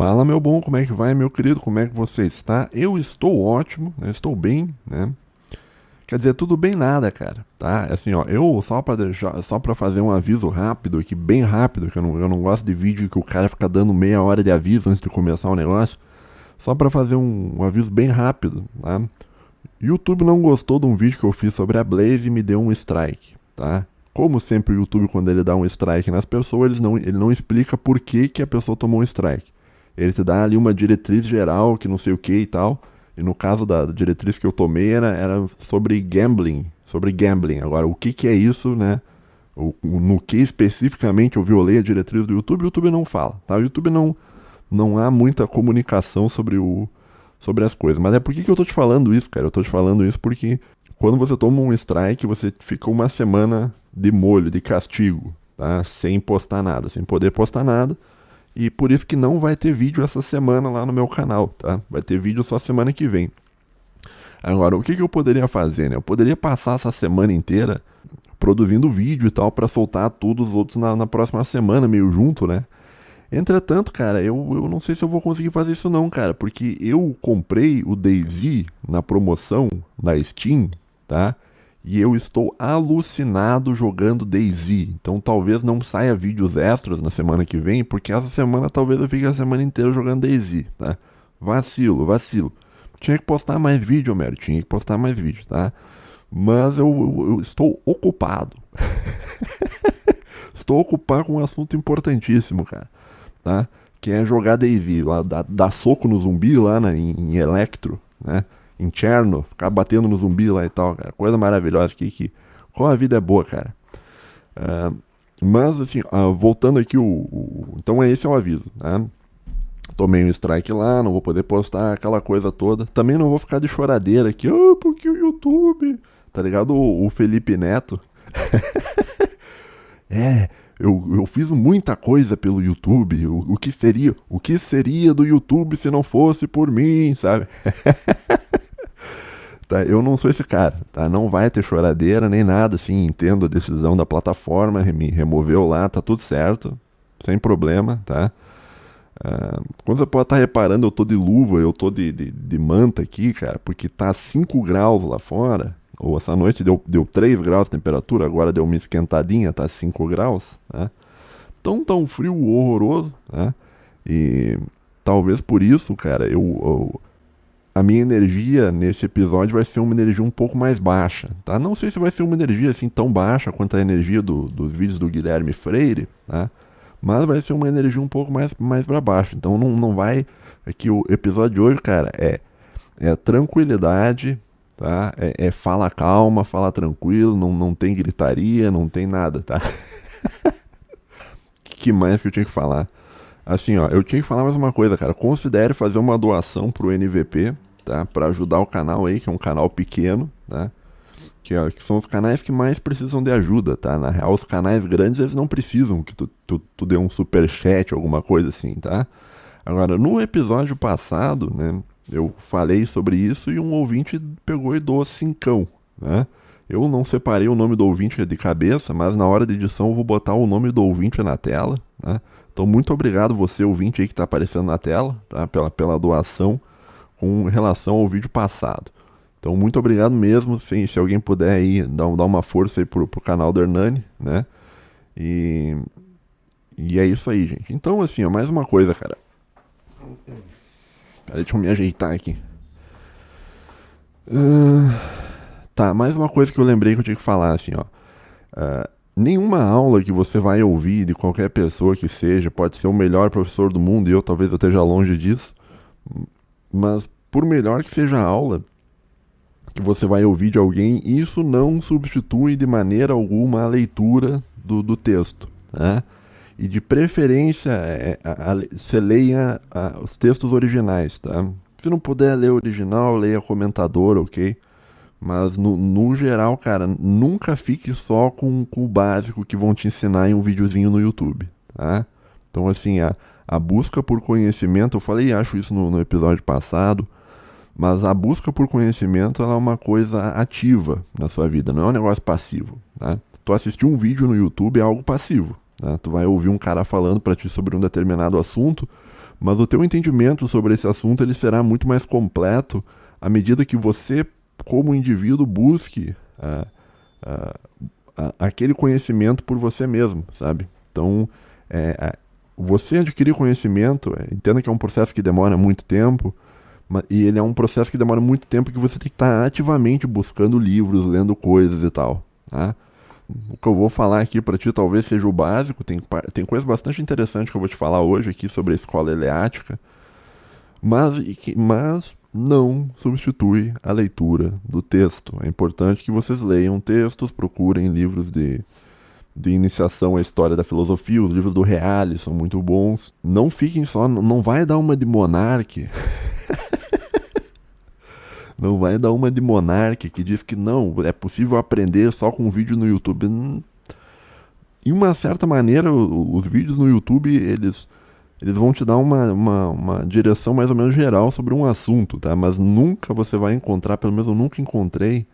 Fala, meu bom, como é que vai, meu querido? Como é que você está? Eu estou ótimo, né? estou bem, né? Quer dizer, tudo bem nada, cara, tá? Assim, ó, eu só para deixar, só para fazer um aviso rápido aqui, bem rápido, que eu não, eu não gosto de vídeo que o cara fica dando meia hora de aviso antes de começar o negócio. Só para fazer um, um, aviso bem rápido, tá? YouTube não gostou de um vídeo que eu fiz sobre a Blaze e me deu um strike, tá? Como sempre o YouTube quando ele dá um strike nas pessoas, ele não, ele não explica por que, que a pessoa tomou um strike. Ele te dá ali uma diretriz geral, que não sei o que e tal. E no caso da diretriz que eu tomei era, era sobre gambling. Sobre gambling. Agora, o que, que é isso, né? O, no que especificamente eu violei a diretriz do YouTube, o YouTube não fala, tá? O YouTube não, não há muita comunicação sobre, o, sobre as coisas. Mas é por que, que eu tô te falando isso, cara? Eu tô te falando isso porque quando você toma um strike, você fica uma semana de molho, de castigo, tá? Sem postar nada, sem poder postar nada. E por isso que não vai ter vídeo essa semana lá no meu canal, tá? Vai ter vídeo só semana que vem. Agora, o que, que eu poderia fazer, né? Eu poderia passar essa semana inteira produzindo vídeo e tal para soltar todos os outros na, na, próxima semana, meio junto, né? Entretanto, cara, eu, eu não sei se eu vou conseguir fazer isso não, cara, porque eu comprei o DayZ na promoção da Steam, tá? E eu estou alucinado jogando DayZ. Então talvez não saia vídeos extras na semana que vem, porque essa semana talvez eu fique a semana inteira jogando DayZ, tá? Vacilo, vacilo. Tinha que postar mais vídeo, Homero, tinha que postar mais vídeo, tá? Mas eu, eu, eu estou ocupado. estou ocupado com um assunto importantíssimo, cara, tá? Que é jogar DayZ, lá, dar, soco no zumbi lá na, em, em Electro, né? Interno, ficar batendo no zumbi lá e tal, cara. Coisa maravilhosa que, que como a vida é boa, cara. Uh, mas, assim, uh, voltando aqui, o, o, então esse é o aviso, né? Tomei um strike lá, não vou poder postar aquela coisa toda. Também não vou ficar de choradeira aqui, ah, porque o YouTube, tá ligado? O, o Felipe Neto. é, eu, eu fiz muita coisa pelo YouTube. O, o que seria, o que seria do YouTube se não fosse por mim, sabe? Tá? Eu não sou esse cara, tá? Não vai ter choradeira nem nada, assim, entendo a decisão da plataforma, me removeu lá, tá tudo certo, sem problema, tá? Uh, quando você pode estar tá reparando, eu tô de luva, eu tô de, de, de, manta aqui, cara, porque tá 5 graus lá fora, ou essa noite deu, deu 3 graus de temperatura, agora deu uma esquentadinha, tá 5 graus, né? Tão, tão frio horroroso, né? E talvez por isso, cara, eu, eu a minha energia nesse episódio vai ser uma energia um pouco mais baixa, tá? Não sei se vai ser uma energia assim tão baixa quanto a energia do, dos vídeos do Guilherme Freire, tá? Mas vai ser uma energia um pouco mais, mais para baixo. Então não, não vai. Aqui é o episódio de hoje, cara, é, é tranquilidade, tá? É, é fala calma, fala tranquilo, não, não tem gritaria, não tem nada, tá? que mais que eu tinha que falar? Assim, ó, eu tinha que falar mais uma coisa, cara. Considere fazer uma doação pro NVP, tá? Para ajudar o canal aí, que é um canal pequeno, tá? Que, ó, que, são os canais que mais precisam de ajuda, tá? Na real, os canais grandes eles não precisam que tu, tu, tu dê um super chat, alguma coisa assim, tá? Agora, no episódio passado, né? Eu falei sobre isso e um ouvinte pegou e doou cincão, né? Eu não separei o nome do ouvinte de cabeça, mas na hora de edição eu vou botar o nome do ouvinte na tela, né? Então, muito obrigado você, ouvinte aí que está aparecendo na tela, tá? pela, pela doação com relação ao vídeo passado. Então, muito obrigado mesmo. Se, se alguém puder aí dar, dar uma força aí pro, pro canal do Hernani, né? E, e é isso aí, gente. Então, assim, ó, mais uma coisa, cara. Peraí, deixa eu me ajeitar aqui. Uh, tá, mais uma coisa que eu lembrei que eu tinha que falar, assim, ó. Uh, Nenhuma aula que você vai ouvir de qualquer pessoa que seja pode ser o melhor professor do mundo e eu talvez eu esteja longe disso. Mas por melhor que seja a aula que você vai ouvir de alguém, isso não substitui de maneira alguma a leitura do, do texto. Né? E de preferência, é, a, você leia a, os textos originais. Tá? Se não puder ler original, leia comentador, ok? Mas no, no geral, cara, nunca fique só com, com, o básico que vão te ensinar em um videozinho no YouTube, tá? Então, assim, a, a busca por conhecimento, eu falei, acho isso no, no episódio passado, mas a busca por conhecimento ela é uma coisa ativa na sua vida, não é um negócio passivo, tá? Tu assistir um vídeo no YouTube é algo passivo, tá? Tu vai ouvir um cara falando para ti sobre um determinado assunto, Mas o teu entendimento sobre esse assunto ele será muito mais completo à medida que você, como indivíduo, busque uh, uh, aquele conhecimento por você mesmo, sabe? Então, é, você adquirir conhecimento, é, entenda que é um processo que demora muito tempo, e ele é um processo que demora muito tempo que você tem que estar ativamente buscando livros, lendo coisas e tal. Tá? O que eu vou falar aqui para ti talvez seja o básico, tem, tem coisa bastante interessante que eu vou te falar hoje aqui sobre a escola eleática, mas, mas não substitui a leitura do texto. É importante que vocês leiam textos, procurem livros de, de iniciação à história da filosofia, os livros do Reale são muito bons. Não fiquem só, não vai dar uma de monarque. Não vai dar uma de Monark que diz que não, é possível aprender só com vídeo no YouTube. De uma certa maneira, os vídeos no YouTube, eles, eles vão te dar uma, uma, uma direção mais ou menos geral sobre um assunto, tá? Mas nunca você vai encontrar, pelo menos eu nunca encontrei,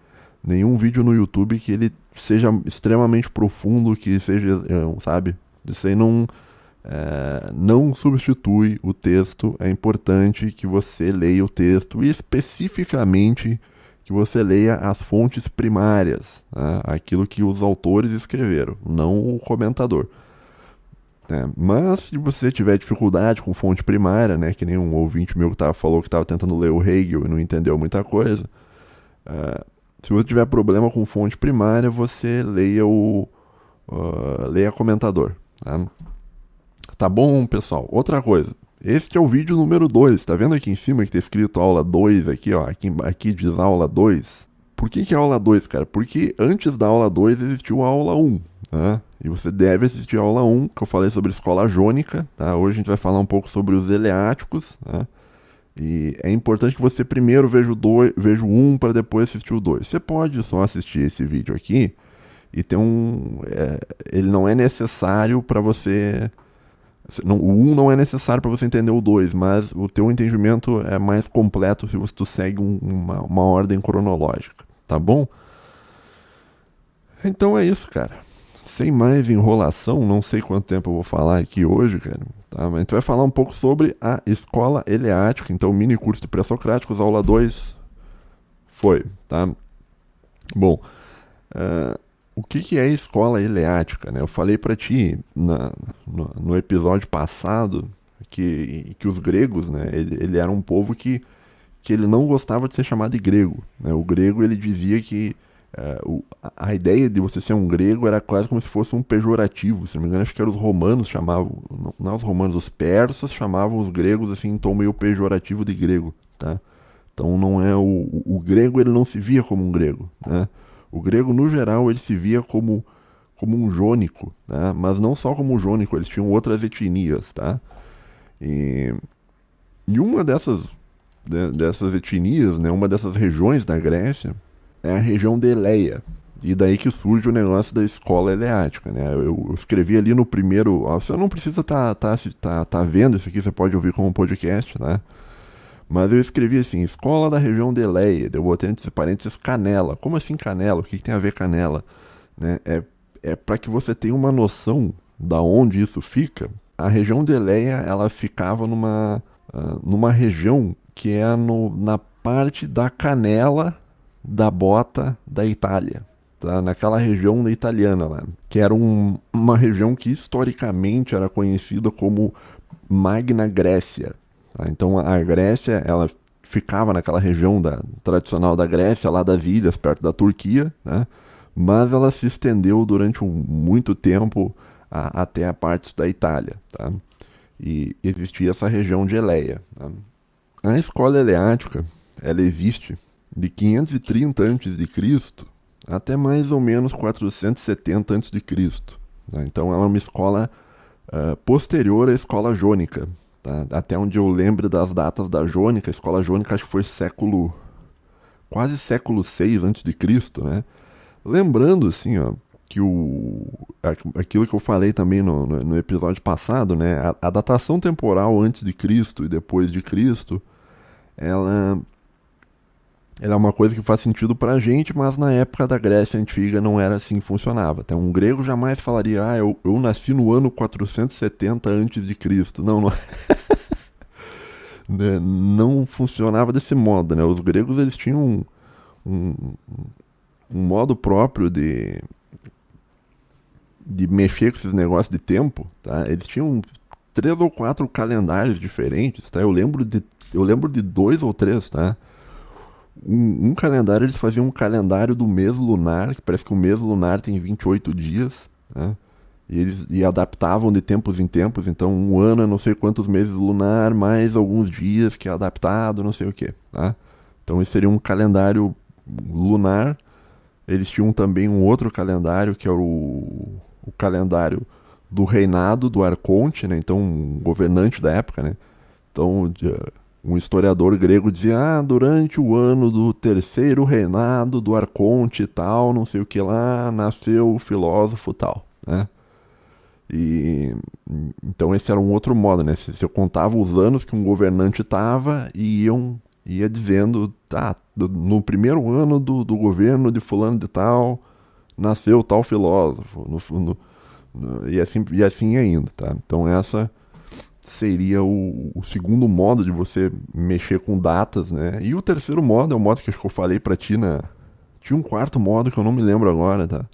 nenhum vídeo no YouTube que ele seja extremamente profundo, que seja, eh, sabe? Isso aí não é, não substitui o texto. É importante que você leia o texto e especificamente que você leia as fontes primárias, né? aquilo que os autores escreveram, não o comentador. É, mas se você tiver dificuldade com fonte primária, né, que nem um ouvinte meu que tava, falou que estava tentando ler o Hegel e não entendeu muita coisa, é, se você tiver problema com fonte primária, você leia o uh, leia comentador. Tá? Tá bom, pessoal? Outra coisa. Este é o vídeo número 2. Tá vendo aqui em cima que tá escrito aula 2 aqui, ó? Aqui, aqui diz aula 2. Por que, que é aula 2, cara? Porque antes da aula 2 existiu a aula 1, né? E você deve assistir a aula 1, que eu falei sobre escola jônica, tá? Hoje a gente vai falar um pouco sobre os eleáticos, né? E é importante que você primeiro veja o, dois, veja o 1 para depois assistir o 2. Você pode só assistir esse vídeo aqui e ter um... É, ele não é necessário para você não, o 1 um não é necessário para você entender o 2, mas o teu entendimento é mais completo se você tu segue um, uma, uma ordem cronológica, tá bom? Então é isso, cara. Sem mais enrolação, não sei quanto tempo eu vou falar aqui hoje, cara. Tá? Mas a gente vai falar um pouco sobre a escola eleática. Então, mini curso de pré-socráticos, aula 2 foi, tá? Bom, uh, o que, que é escola eleática? Né? Eu falei para ti na, no, no, episódio passado que, que os gregos, né, ele, ele, era um povo que, que ele não gostava de ser chamado de grego. Né? O grego ele dizia que uh, a ideia de você ser um grego era quase como se fosse um pejorativo. Se não me engano, acho que os romanos chamavam, não, não os romanos, os persas chamavam os gregos assim em tom meio pejorativo de grego. Tá? Então não é o, o, o grego ele não se via como um grego, né? O grego, no geral, ele se via como, como um jônico, tá? mas não só como um jônico, eles tinham outras etnias. Tá? E, e uma dessas, de, dessas etnias, né, uma dessas regiões da Grécia, é a região de Eleia. E daí que surge o negócio da escola eleática, né? Eu, eu escrevi ali no primeiro. Você não precisa estar tá, tá, tá, tá vendo isso aqui, você pode ouvir como podcast, né? Mas eu escrevi assim, escola da região de Eleia, eu botei entre parênteses canela. Como assim canela? O que, que tem a ver canela? Né? É, é para que você tenha uma noção da onde isso fica. A região de Eleia, ela ficava numa, uh, numa região que é no, na parte da canela da bota da Itália. Tá? Naquela região da italiana lá. Que era um, uma região que historicamente era conhecida como Magna Grécia. Tá? Então a Grécia, ela ficava naquela região da, tradicional da Grécia, lá das ilhas, perto da Turquia, né? mas ela se estendeu durante um, muito tempo a, até a partes da Itália. Tá? E existia essa região de Eleia. Tá? A escola eleática ela existe de 530 a.C. até mais ou menos 470 a.C. Tá? Então ela é uma escola uh, posterior à escola jônica, Tá? Até onde eu lembro das datas da Jônica, a escola Jônica acho que foi século. quase século 6 antes de Cristo, né? Lembrando, assim, ó, que o. aquilo que eu falei também no, no, no episódio passado, né? A, a, datação temporal antes de Cristo e depois de Cristo, ela ela é uma coisa que faz sentido pra gente, mas na época da Grécia Antiga não era assim que funcionava. Até um grego jamais falaria, ah, eu, eu nasci no ano 470 antes de Cristo. Não, não. né, não funcionava desse modo, né? Os gregos eles tinham um, um, um modo próprio de de mexer com esses negócios de tempo, tá? Eles tinham três ou quatro calendários diferentes, tá? Eu lembro de eu lembro de dois ou três, tá? Um, um, calendário, eles faziam um calendário do mês lunar, que parece que o mês lunar tem 28 dias, né? E eles e adaptavam de tempos em tempos, então um ano é não sei quantos meses lunar, mais alguns dias que é adaptado, não sei o que, tá? Então esse seria um calendário lunar. Eles tinham também um outro calendário, que era o, o calendário do reinado do Arconte, né? Então um governante da época, né? Então um historiador grego dizia, ah, durante o ano do terceiro reinado do Arconte tal, não sei o que lá, nasceu o filósofo tal, né? E então esse era um outro modo, né? Se, se eu contava os anos que um governante estava e iam ia dizendo, tá, no primeiro ano do, do governo de fulano de tal, nasceu tal filósofo, no, no, e assim e assim ainda, tá? Então essa seria o, o, segundo modo de você mexer com datas, né? E o terceiro modo é o modo que acho que eu falei para ti na tinha um quarto modo que eu não me lembro agora, tá?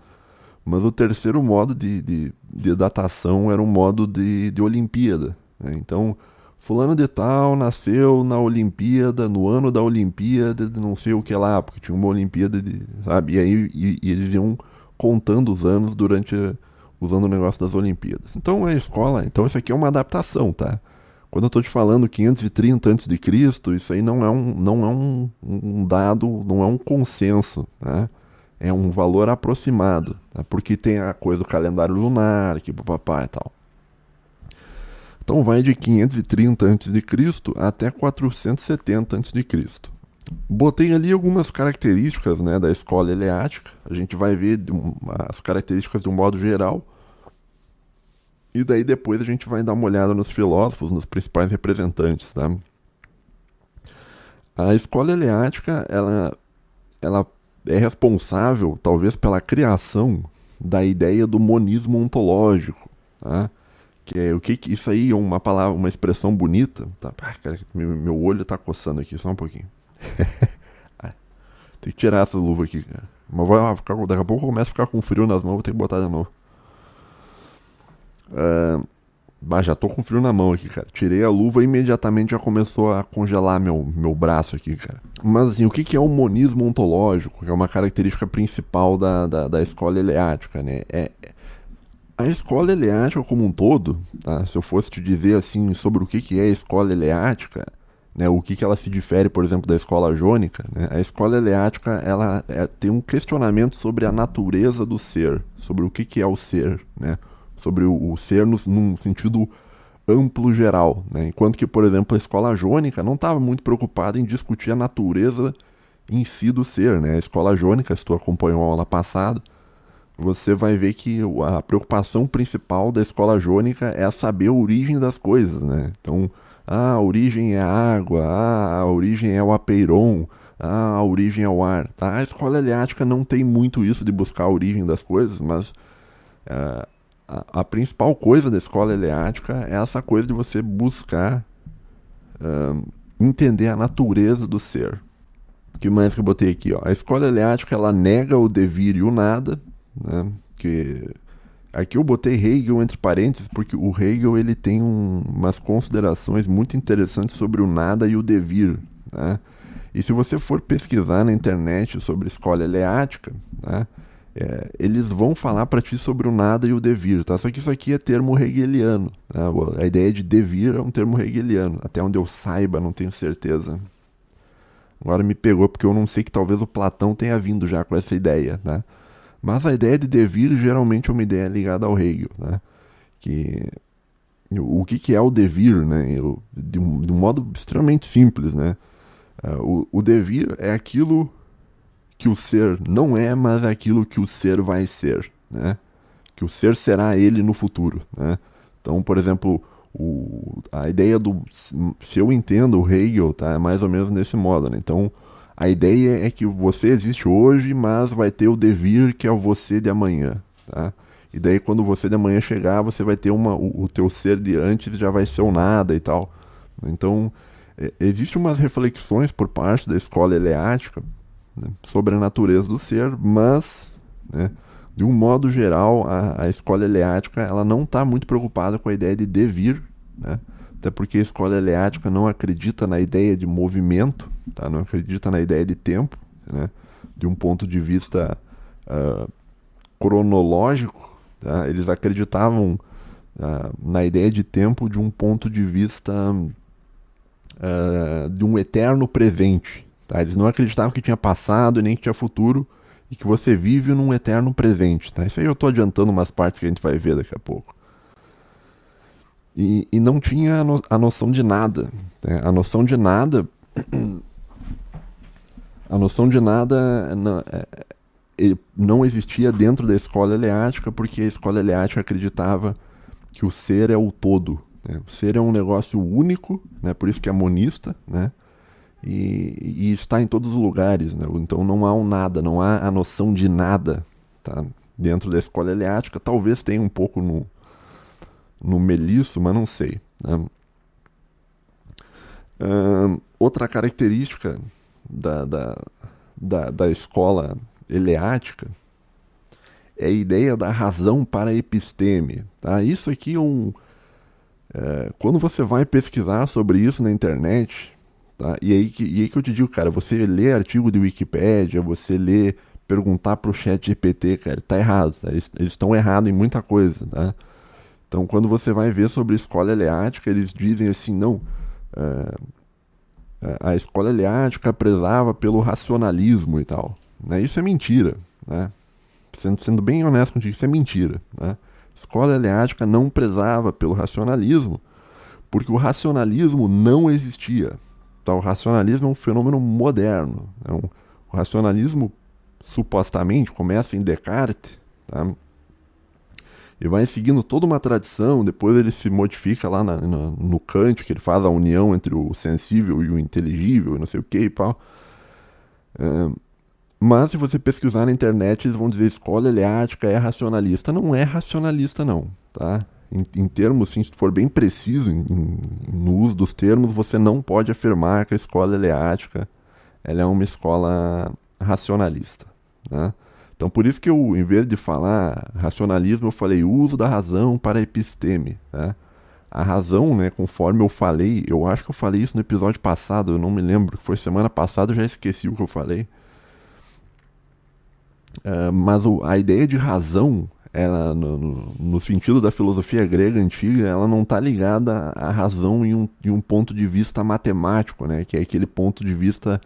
Mas o terceiro modo de, de, de datação era um modo de, de Olimpíada. Né? Então, fulano de tal nasceu na Olimpíada, no ano da Olimpíada, de não sei o que lá, porque tinha uma Olimpíada, de, sabe? E aí e, e eles iam contando os anos durante, usando o negócio das Olimpíadas. Então, a escola, então isso aqui é uma adaptação, tá? Quando eu estou te falando 530 a.C., isso aí não é um, não é um, um dado, não é um consenso, né? é um valor aproximado, né? porque tem a coisa do calendário lunar, pro papai e tal. Então vai de 530 a.C. até 470 a.C. Botei ali algumas características né, da escola eleática. A gente vai ver as características de um modo geral. E daí depois a gente vai dar uma olhada nos filósofos, nos principais representantes. Tá? A escola eleática, ela, ela é responsável, talvez, pela criação da ideia do monismo ontológico, tá? Que é o que, que isso aí é uma palavra, uma expressão bonita, tá? Ah, cara, meu, meu olho tá coçando aqui, só um pouquinho. tem que tirar essa luva aqui, cara. Mas vai daqui a pouco eu começo a ficar com frio nas mãos, vou ter que botar de novo. Mas já tô com frio na mão aqui, cara. Tirei a luva e imediatamente já começou a congelar meu, meu braço aqui, cara. Mas assim, o que, que é o monismo ontológico? Que é uma característica principal da, da, da escola eleática, né? É, a escola eleática como um todo, tá? se eu fosse te dizer assim sobre o que, que é a escola eleática, né, o que, que ela se difere, por exemplo, da escola jônica, né, a escola eleática ela é, tem um questionamento sobre a natureza do ser, sobre o que, que é o ser, né? Sobre o, o ser no, num sentido amplo geral, né? enquanto que, por exemplo, a escola jônica não estava muito preocupada em discutir a natureza em si do ser. Né? A escola jônica, se tu acompanhou a aula passada, você vai ver que a preocupação principal da escola jônica é saber a origem das coisas. Né? Então, ah, a origem é a água, ah, a origem é o apeiron, ah, a origem é o ar. Tá? A escola eleática não tem muito isso de buscar a origem das coisas, mas uh, a, principal coisa da escola eleática é essa coisa de você buscar uh, entender a natureza do ser. O que mais que eu botei aqui? Ó? A escola eleática ela nega o devir e o nada, né? que aqui eu botei Hegel entre parênteses porque o Hegel ele tem um, umas considerações muito interessantes sobre o nada e o devir. Né? E se você for pesquisar na internet sobre escola eleática, né? É, eles vão falar para ti sobre o nada e o devir, tá? Só que isso aqui é termo hegeliano. Né? A ideia de devir é um termo hegeliano. Até onde eu saiba, não tenho certeza. Agora me pegou porque eu não sei que talvez o Platão tenha vindo já com essa ideia, né? Mas a ideia de devir geralmente é uma ideia ligada ao Hegel, né? Que o que, que é o devir, né? Eu, de, um, de um modo extremamente simples, né? Uh, o, o devir é aquilo que o ser não é, mas aquilo que o ser vai ser, né? Que o ser será ele no futuro, né? Então, por exemplo, o, a ideia do se eu entendo o Hegel, tá, é mais ou menos nesse modo, né? Então, a ideia é que você existe hoje, mas vai ter o devir que é o você de amanhã, tá? E daí quando você de amanhã chegar, você vai ter uma o, o teu ser de antes já vai ser o nada e tal. Então, é, existem umas reflexões por parte da escola eleática né, sobre a natureza do ser, mas, né, de um modo geral, a, a escola eleática ela não está muito preocupada com a ideia de devir, né, até porque a escola eleática não acredita na ideia de movimento, tá, não acredita na ideia de tempo, né, de um ponto de vista uh, cronológico, tá, eles acreditavam uh, na ideia de tempo de um ponto de vista uh, de um eterno presente. Tá? Eles não acreditavam que tinha passado nem que tinha futuro e que você vive num eterno presente. Tá? Isso aí eu estou adiantando umas partes que a gente vai ver daqui a pouco. E, e não tinha a, no, a noção de nada. Né? A noção de nada. A noção de nada não, é, não existia dentro da escola eleática, porque a escola eleática acreditava que o ser é o todo. Né? O ser é um negócio único, né? por isso que é monista, né? E, e, está em todos os lugares. Né? Então não há um nada, não há a noção de nada tá? dentro da escola eleática. Talvez tenha um pouco no, no melisso, mas não sei. Né? Outra característica da, da, da, da escola eleática é a ideia da razão para a episteme. Tá? Isso aqui é um. É, quando você vai pesquisar sobre isso na internet, tá? e, aí que, e aí que eu te digo, cara, você lê artigo de Wikipédia, você lê, perguntar para o chat GPT, cara, tá errado. Tá? Eles estão errados em muita coisa. Tá? Então, quando você vai ver sobre escola eleática, eles dizem assim, não. É, é a escola eleática prezava pelo racionalismo e tal. Né? Isso é mentira. Né? Sendo, sendo bem honesto contigo, isso é mentira. Né? Escola eleática não prezava pelo racionalismo, porque o racionalismo não existia. Então, o racionalismo é um fenômeno moderno. Um, o racionalismo, supostamente, começa em Descartes, tá? e vai seguindo toda uma tradição, depois ele se modifica lá na, na, no Kant, que ele faz a união entre o sensível e o inteligível, e não sei o que e tal. É, mas se você pesquisar na internet, eles vão dizer escola eleática é racionalista. Não é racionalista, não. Tá? Em, em termos, sim, se for bem preciso em, em, no uso dos termos, você não pode afirmar que a escola eleática ela é uma escola racionalista. Né? Então, por isso que eu, em vez de falar racionalismo, eu falei uso da razão para a episteme. Né? A razão, né, conforme eu falei, eu acho que eu falei isso no episódio passado, eu não me lembro, foi semana passada, eu já esqueci o que eu falei. Uh, mas o, a ideia de razão, ela, no, no, sentido da filosofia grega antiga, ela não está ligada à razão em um, em um ponto de vista matemático, né? que é aquele ponto de vista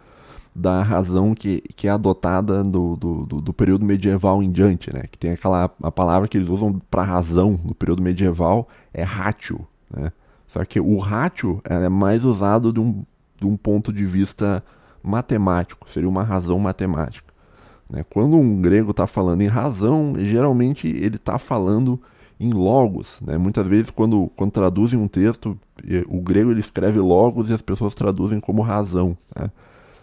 da razão que, que é adotada do, do, do, do período medieval em diante, né? que tem aquela a palavra que eles usam para razão no período medieval é ratio. Né? Só que o ratio é mais usado de um, de um ponto de vista matemático, seria uma razão matemática. Né? Quando um grego está falando em razão, geralmente ele está falando em logos. Né? Muitas vezes, quando, quando traduzem um texto, o grego ele escreve logos e as pessoas traduzem como razão. Né?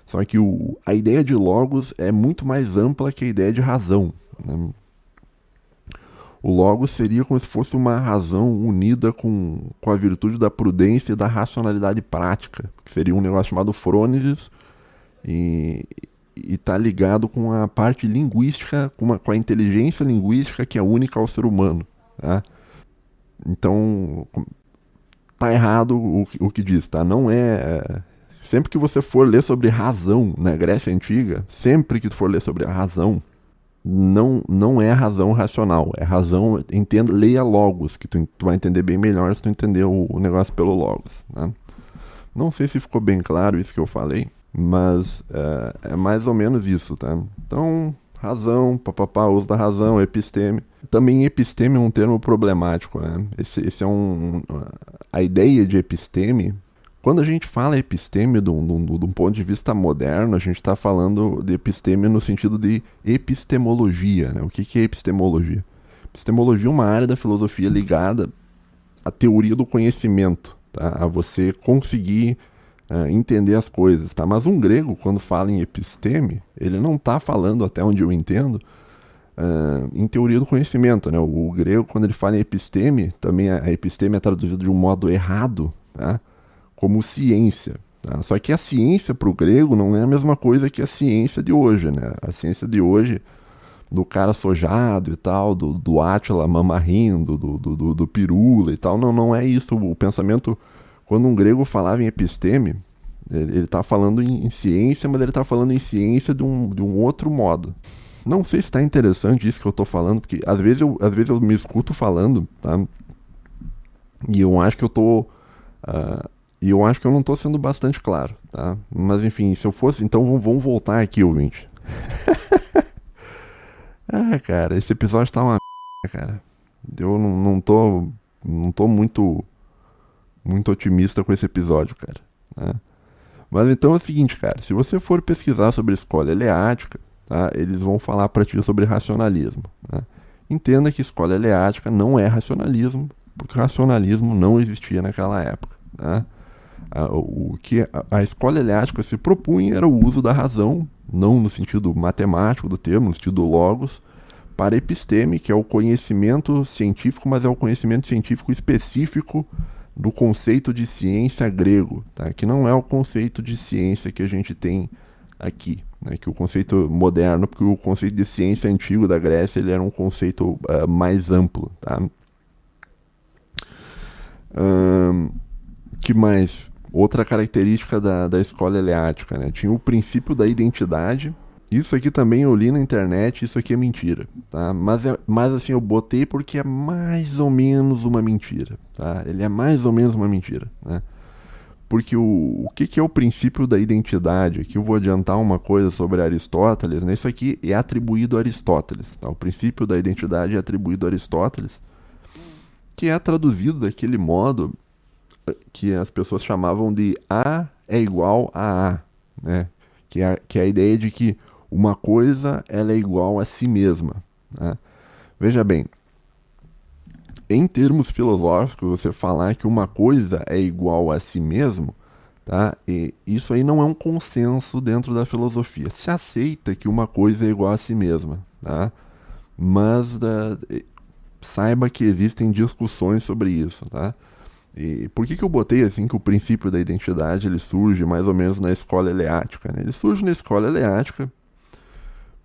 Só que o, a ideia de logos é muito mais ampla que a ideia de razão. Né? O logos seria como se fosse uma razão unida com, com a virtude da prudência e da racionalidade prática, que seria um negócio chamado frônesis, e, e está ligado com a parte linguística, com, uma, com, a inteligência linguística que é única ao ser humano. Tá? Então, tá errado o, o que diz, tá? Não é. Sempre que você for ler sobre razão na Grécia Antiga, sempre que for ler sobre a razão, não, não é razão racional, é razão. Entenda, leia logos, que tu, tu vai entender bem melhor se tu entender o, o negócio pelo logos. Né? Não sei se ficou bem claro isso que eu falei. Mas é, é mais ou menos isso, tá? Então, razão, papapá, uso da razão, episteme. Também episteme é um termo problemático, né? Esse, esse é um, a ideia de episteme. Quando a gente fala episteme de um ponto de vista moderno, a gente está falando de episteme no sentido de epistemologia, né? O que, que é epistemologia? Epistemologia é uma área da filosofia ligada à teoria do conhecimento, tá? A você conseguir uh, entender as coisas, tá? Mas um grego, quando fala em episteme, ele não está falando, até onde eu entendo, uh, em teoria do conhecimento, né? O, o, grego, quando ele fala em episteme, também a, a episteme é traduzida de um modo errado, tá? Como ciência. Tá? Só que a ciência para o grego não é a mesma coisa que a ciência de hoje, né? A ciência de hoje, do cara sojado e tal, do, do Átila mamarrindo, do, do, do, do pirula e tal, não, não é isso. O pensamento, quando um grego falava em episteme, ele, está falando em, em, ciência, mas ele está falando em ciência de um, de um outro modo. Não sei se está interessante isso que eu estou falando, porque às vezes eu, às vezes eu me escuto falando, tá? E eu acho que eu tô. Uh, e eu acho que eu não tô sendo bastante claro, tá? Mas enfim, se eu fosse. Então vamos voltar aqui, ouvinte. ah, cara, esse episódio tá uma. cara. Eu não, não tô. Não tô muito. Muito otimista com esse episódio, cara. Né? Mas então é o seguinte, cara. Se você for pesquisar sobre escola eleática, tá? Eles vão falar para ti sobre racionalismo. Né? Entenda que escola eleática não é racionalismo, porque racionalismo não existia naquela época. Né? O que a escola eleática se propunha era o uso da razão, não no sentido matemático do termo, no sentido logos, para episteme, que é o conhecimento científico, mas é o conhecimento científico específico do conceito de ciência grego, tá? que não é o conceito de ciência que a gente tem aqui, né? que o conceito moderno, porque o conceito de ciência antigo da Grécia ele era um conceito uh, mais amplo. Tá? Um, que mais? Outra característica da, da escola eleática, né? Tinha o princípio da identidade. Isso aqui também eu li na internet, isso aqui é mentira, tá? Mas, é, mas assim, eu botei porque é mais ou menos uma mentira, tá? Ele é mais ou menos uma mentira, né? Porque o, o que, que é o princípio da identidade? Aqui eu vou adiantar uma coisa sobre Aristóteles, né? Isso aqui é atribuído a Aristóteles, tá? O princípio da identidade é atribuído a Aristóteles que é traduzido daquele modo que as pessoas chamavam de A é igual a A, né? que, é, que é a ideia de que uma coisa ela é igual a si mesma. Né? Veja bem, em termos filosóficos, você falar que uma coisa é igual a si mesmo, tá? E isso aí não é um consenso dentro da filosofia. Se aceita que uma coisa é igual a si mesma, tá? Mas da, saiba que existem discussões sobre isso, tá? E por que, que eu botei assim que o princípio da identidade ele surge mais ou menos na escola eleática? Né? Ele surge na escola eleática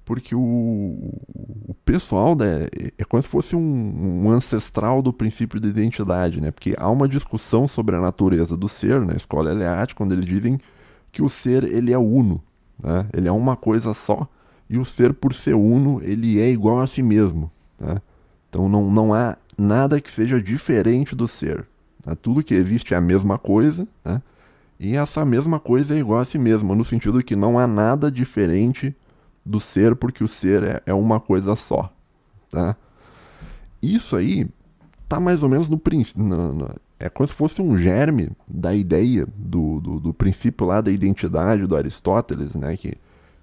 porque o, o pessoal né, é como se fosse um, um, ancestral do princípio da identidade, né? Porque há uma discussão sobre a natureza do ser na escola eleática, quando eles dizem que o ser ele é uno, né? Ele é uma coisa só e o ser por ser uno ele é igual a si mesmo, né? Então não, não há nada que seja diferente do ser. Né? Tudo que existe é a mesma coisa, né? e essa mesma coisa é igual a si mesma, no sentido que não há nada diferente do ser, porque o ser é, é uma coisa só. Tá? Isso aí tá mais ou menos no princípio. É como se fosse um germe da ideia do, do, do, princípio lá da identidade do Aristóteles, né? Que,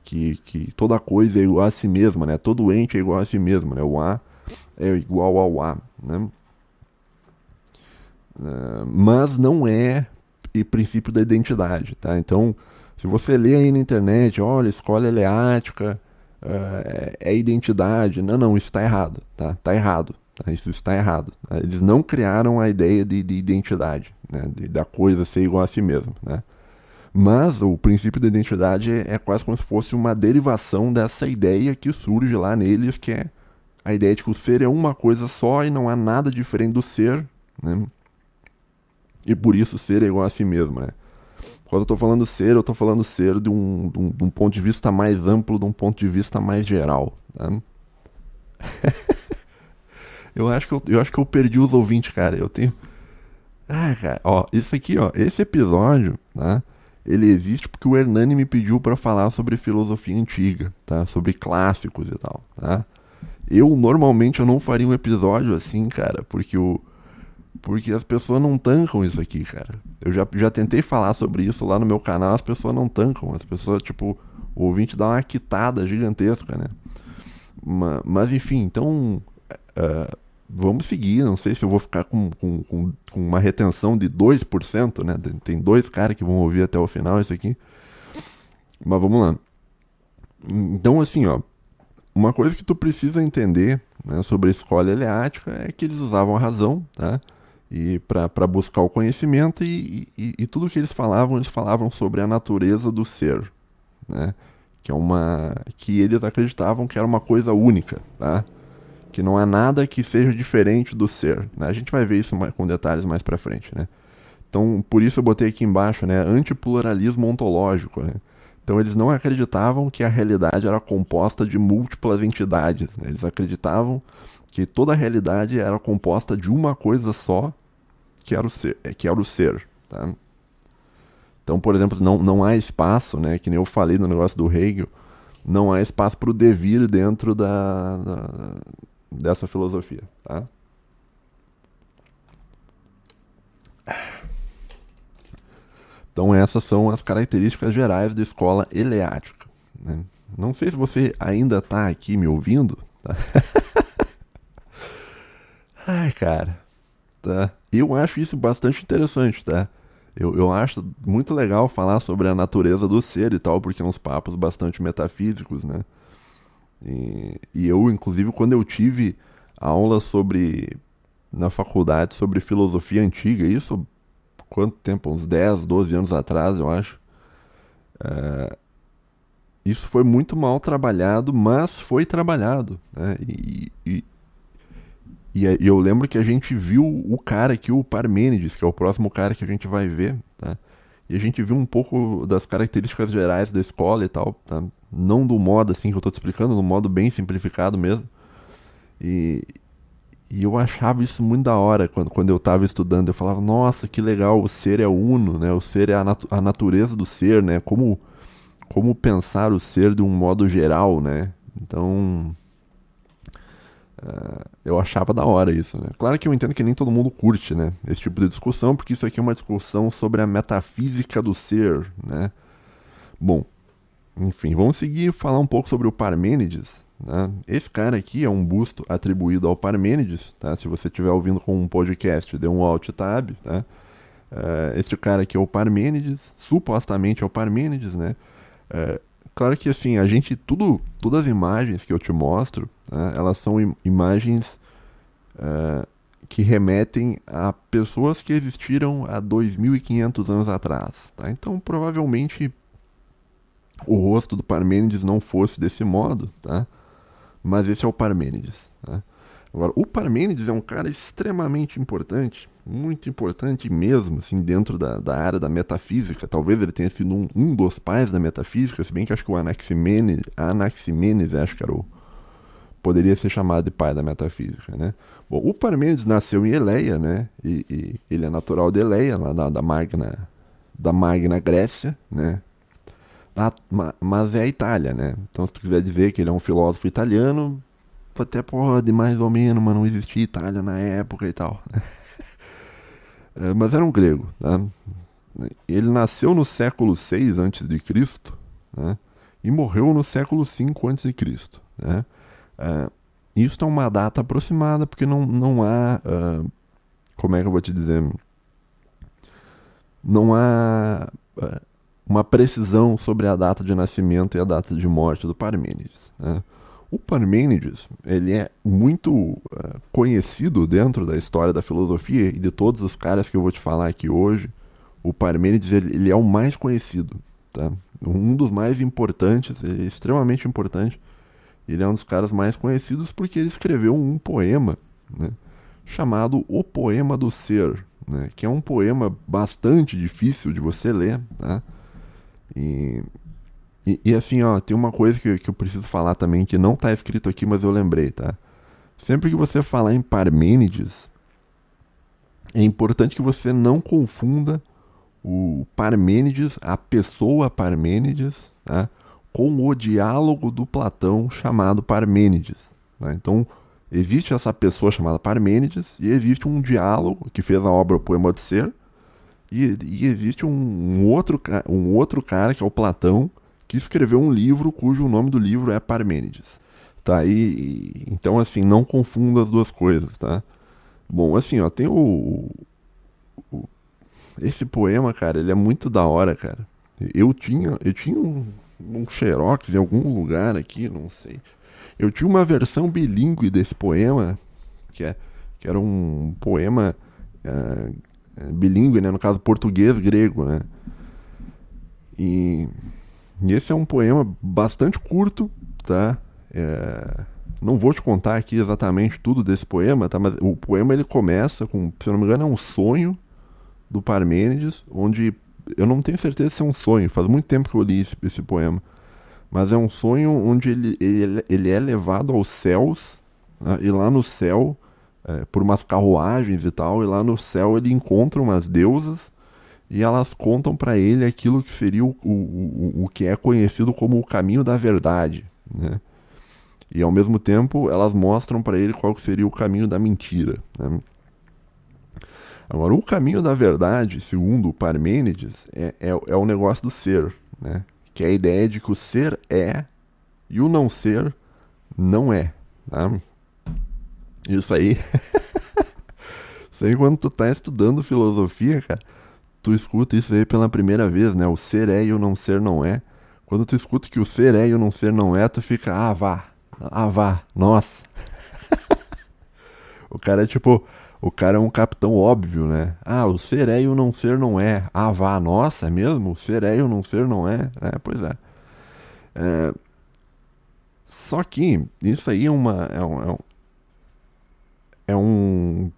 que, que toda coisa é igual a si mesma, né? Todo ente é igual a si mesmo, né? O A é igual ao A, né? Uh, mas não é princípio da identidade, tá? Então, se você lê aí na internet, olha, escola eleática uh, é, identidade, não, não, isso está errado, tá? Tá errado, tá? isso está errado. Tá? Eles não criaram a ideia de, de identidade, né? De, da coisa ser igual a si mesmo, né? Mas o princípio da identidade é, é quase como se fosse uma derivação dessa ideia que surge lá neles, que é a ideia de que o ser é uma coisa só e não há nada diferente do ser, né? E por isso ser é igual a si mesmo, né? Quando eu estou falando ser, eu estou falando ser de um, de, um, de um, ponto de vista mais amplo, de um ponto de vista mais geral. Né? eu, acho que eu, eu acho que eu perdi os ouvintes, cara. Eu tenho. Ah, cara, ó, isso aqui, ó, esse episódio, tá? Ele existe porque o Hernani me pediu para falar sobre filosofia antiga, tá? Sobre clássicos e tal, tá? Eu normalmente eu não faria um episódio assim, cara, porque o porque as pessoas não tancam isso aqui, cara. Eu já, já tentei falar sobre isso lá no meu canal, as pessoas não tancam. As pessoas, tipo, o ouvinte dá uma quitada gigantesca, né? Mas, mas enfim, então. Uh, vamos seguir. Não sei se eu vou ficar com, com, com, com uma retenção de 2%, né? Tem dois caras que vão ouvir até o final isso aqui. Mas vamos lá. Então, assim, ó. Uma coisa que tu precisa entender né, sobre a escola eleática é que eles usavam a razão, tá? E para buscar o conhecimento e, e, e, tudo que eles falavam, eles falavam sobre a natureza do ser, né? Que é uma que eles acreditavam que era uma coisa única, tá? Que não há nada que seja diferente do ser. Né? A gente vai ver isso com detalhes mais para frente, né? Então, por isso eu botei aqui embaixo, né? Antipluralismo ontológico, né? Então, eles não acreditavam que a realidade era composta de múltiplas entidades. Né? Eles acreditavam que toda a realidade era composta de uma coisa só, que era o ser. Que era o ser tá? Então, por exemplo, não, não há espaço, né, que nem eu falei no negócio do Hegel, não há espaço para o devir dentro da, da, dessa filosofia. Tá? Então essas são as características gerais da escola eleática. Né? Não sei se você ainda está aqui me ouvindo. Tá? Ai, cara. Tá? Eu acho isso bastante interessante, tá? Eu, eu acho muito legal falar sobre a natureza do ser e tal, porque é uns papos bastante metafísicos, né? E, e eu, inclusive, quando eu tive aula sobre. na faculdade sobre filosofia antiga, isso quanto tempo? Uns 10, 12 anos atrás, eu acho. É, isso foi muito mal trabalhado, mas foi trabalhado. Né? E, e, e, eu lembro que a gente viu o cara aqui, o Parmênides, que é o próximo cara que a gente vai ver, tá? E a gente viu um pouco das características gerais da escola e tal, tá? Não do modo assim que eu tô te explicando, no modo bem simplificado mesmo. E, e eu achava isso muito da hora quando, quando eu estava estudando. Eu falava, nossa, que legal, o ser é uno, né? O ser é a, a natureza do ser, né? Como, como pensar o ser de um modo geral, né? Então, Uh, eu achava da hora isso, né? Claro que eu entendo que nem todo mundo curte, né? Esse tipo de discussão, porque isso aqui é uma discussão sobre a metafísica do ser, né? Bom, enfim, vamos seguir falar um pouco sobre o Parmênides. Né? Esse cara aqui é um busto atribuído ao Parmênides, tá? Se você estiver ouvindo com um podcast, dê um alt tab, tá? Uh, este cara aqui é o Parmênides, supostamente é o Parmênides, né? Uh, Claro que assim, a gente, tudo, todas as imagens que eu te mostro, né, elas são im imagens uh, que remetem a pessoas que existiram há 2.500 anos atrás. Tá? Então, provavelmente, o rosto do Parmênides não fosse desse modo, tá? mas esse é o Parmênides. Tá? Agora, o Parmênides é um cara extremamente importante, muito importante mesmo, assim, dentro da, da área da metafísica. Talvez ele tenha sido um, um dos pais da metafísica, se bem que acho que o Anaximenes, Anaximenes acho que era o, poderia ser chamado de pai da metafísica, né? Bom, o Parmênides nasceu em Eleia, né? E, e ele é natural de Eleia, lá da, da Magna, da Magna Grécia, né? Ah, mas é a Itália, né? Então, se tu quiser dizer que ele é um filósofo italiano, até pode, mais ou menos, mas não existia Itália na época e tal. é, mas era um grego. Tá? Ele nasceu no século 6 a.C. Né? e morreu no século 5 a.C. Né? É, isso é uma data aproximada, porque não, não há. Uh, como é que eu vou te dizer? Não há uh, uma precisão sobre a data de nascimento e a data de morte do Parmênides. Né? O Parmênides, ele é muito uh, conhecido dentro da história da filosofia e de todos os caras que eu vou te falar aqui hoje. O Parmênides, ele, ele é o mais conhecido, tá? Um dos mais importantes, ele é extremamente importante. Ele é um dos caras mais conhecidos porque ele escreveu um poema, né? Chamado O Poema do Ser, né? Que é um poema bastante difícil de você ler, tá? E e, e, assim, ó, tem uma coisa que, que eu preciso falar também que não tá escrito aqui, mas eu lembrei, tá? Sempre que você falar em Parmênides, é importante que você não confunda o Parmênides, a pessoa Parmênides, tá? com o diálogo do Platão chamado Parmênides. Tá? Então, existe essa pessoa chamada Parmênides e existe um diálogo que fez a obra O Poema de Ser e, e existe um, um, outro, um outro cara que é o Platão que escreveu um livro cujo nome do livro é Parmênides. Tá? E, então, assim, não confunda as duas coisas, tá? Bom, assim, ó, tem o, o, Esse poema, cara, ele é muito da hora, cara. Eu tinha, eu tinha um, um xerox em algum lugar aqui, não sei. Eu tinha uma versão bilíngue desse poema, que, é, que era um poema é, bilíngue, né? No caso, português-grego, né? E, e, esse é um poema bastante curto, tá? É, não vou te contar aqui exatamente tudo desse poema, tá? Mas o poema ele começa com, se eu não me engano, é um sonho do Parmênides, onde eu não tenho certeza se é um sonho, faz muito tempo que eu li esse, esse poema, mas é um sonho onde ele, ele, ele é levado aos céus, né? e lá no céu é, por umas carruagens e tal, e lá no céu ele encontra umas deusas e elas contam para ele aquilo que seria o, o, o, que é conhecido como o caminho da verdade, né? E ao mesmo tempo elas mostram para ele qual que seria o caminho da mentira. Né? Agora, o caminho da verdade, segundo Parmênides, é, é, é o negócio do ser, né? que é a ideia de que o ser é e o não ser não é. Tá? Isso aí. isso aí quando tu tá estudando filosofia, cara, tu escuta isso aí pela primeira vez, né? O ser é e o não ser não é. Quando tu escuta que o ser é e o não ser não é, tu fica, ah, vá. Ah, vá. Nossa. o cara é tipo, o cara é um capitão óbvio, né? Ah, o ser é e o não ser não é. Ah, vá. Nossa, é mesmo? O ser é e o não ser não é? É, pois é. é... Só que isso aí é uma, é um, é um,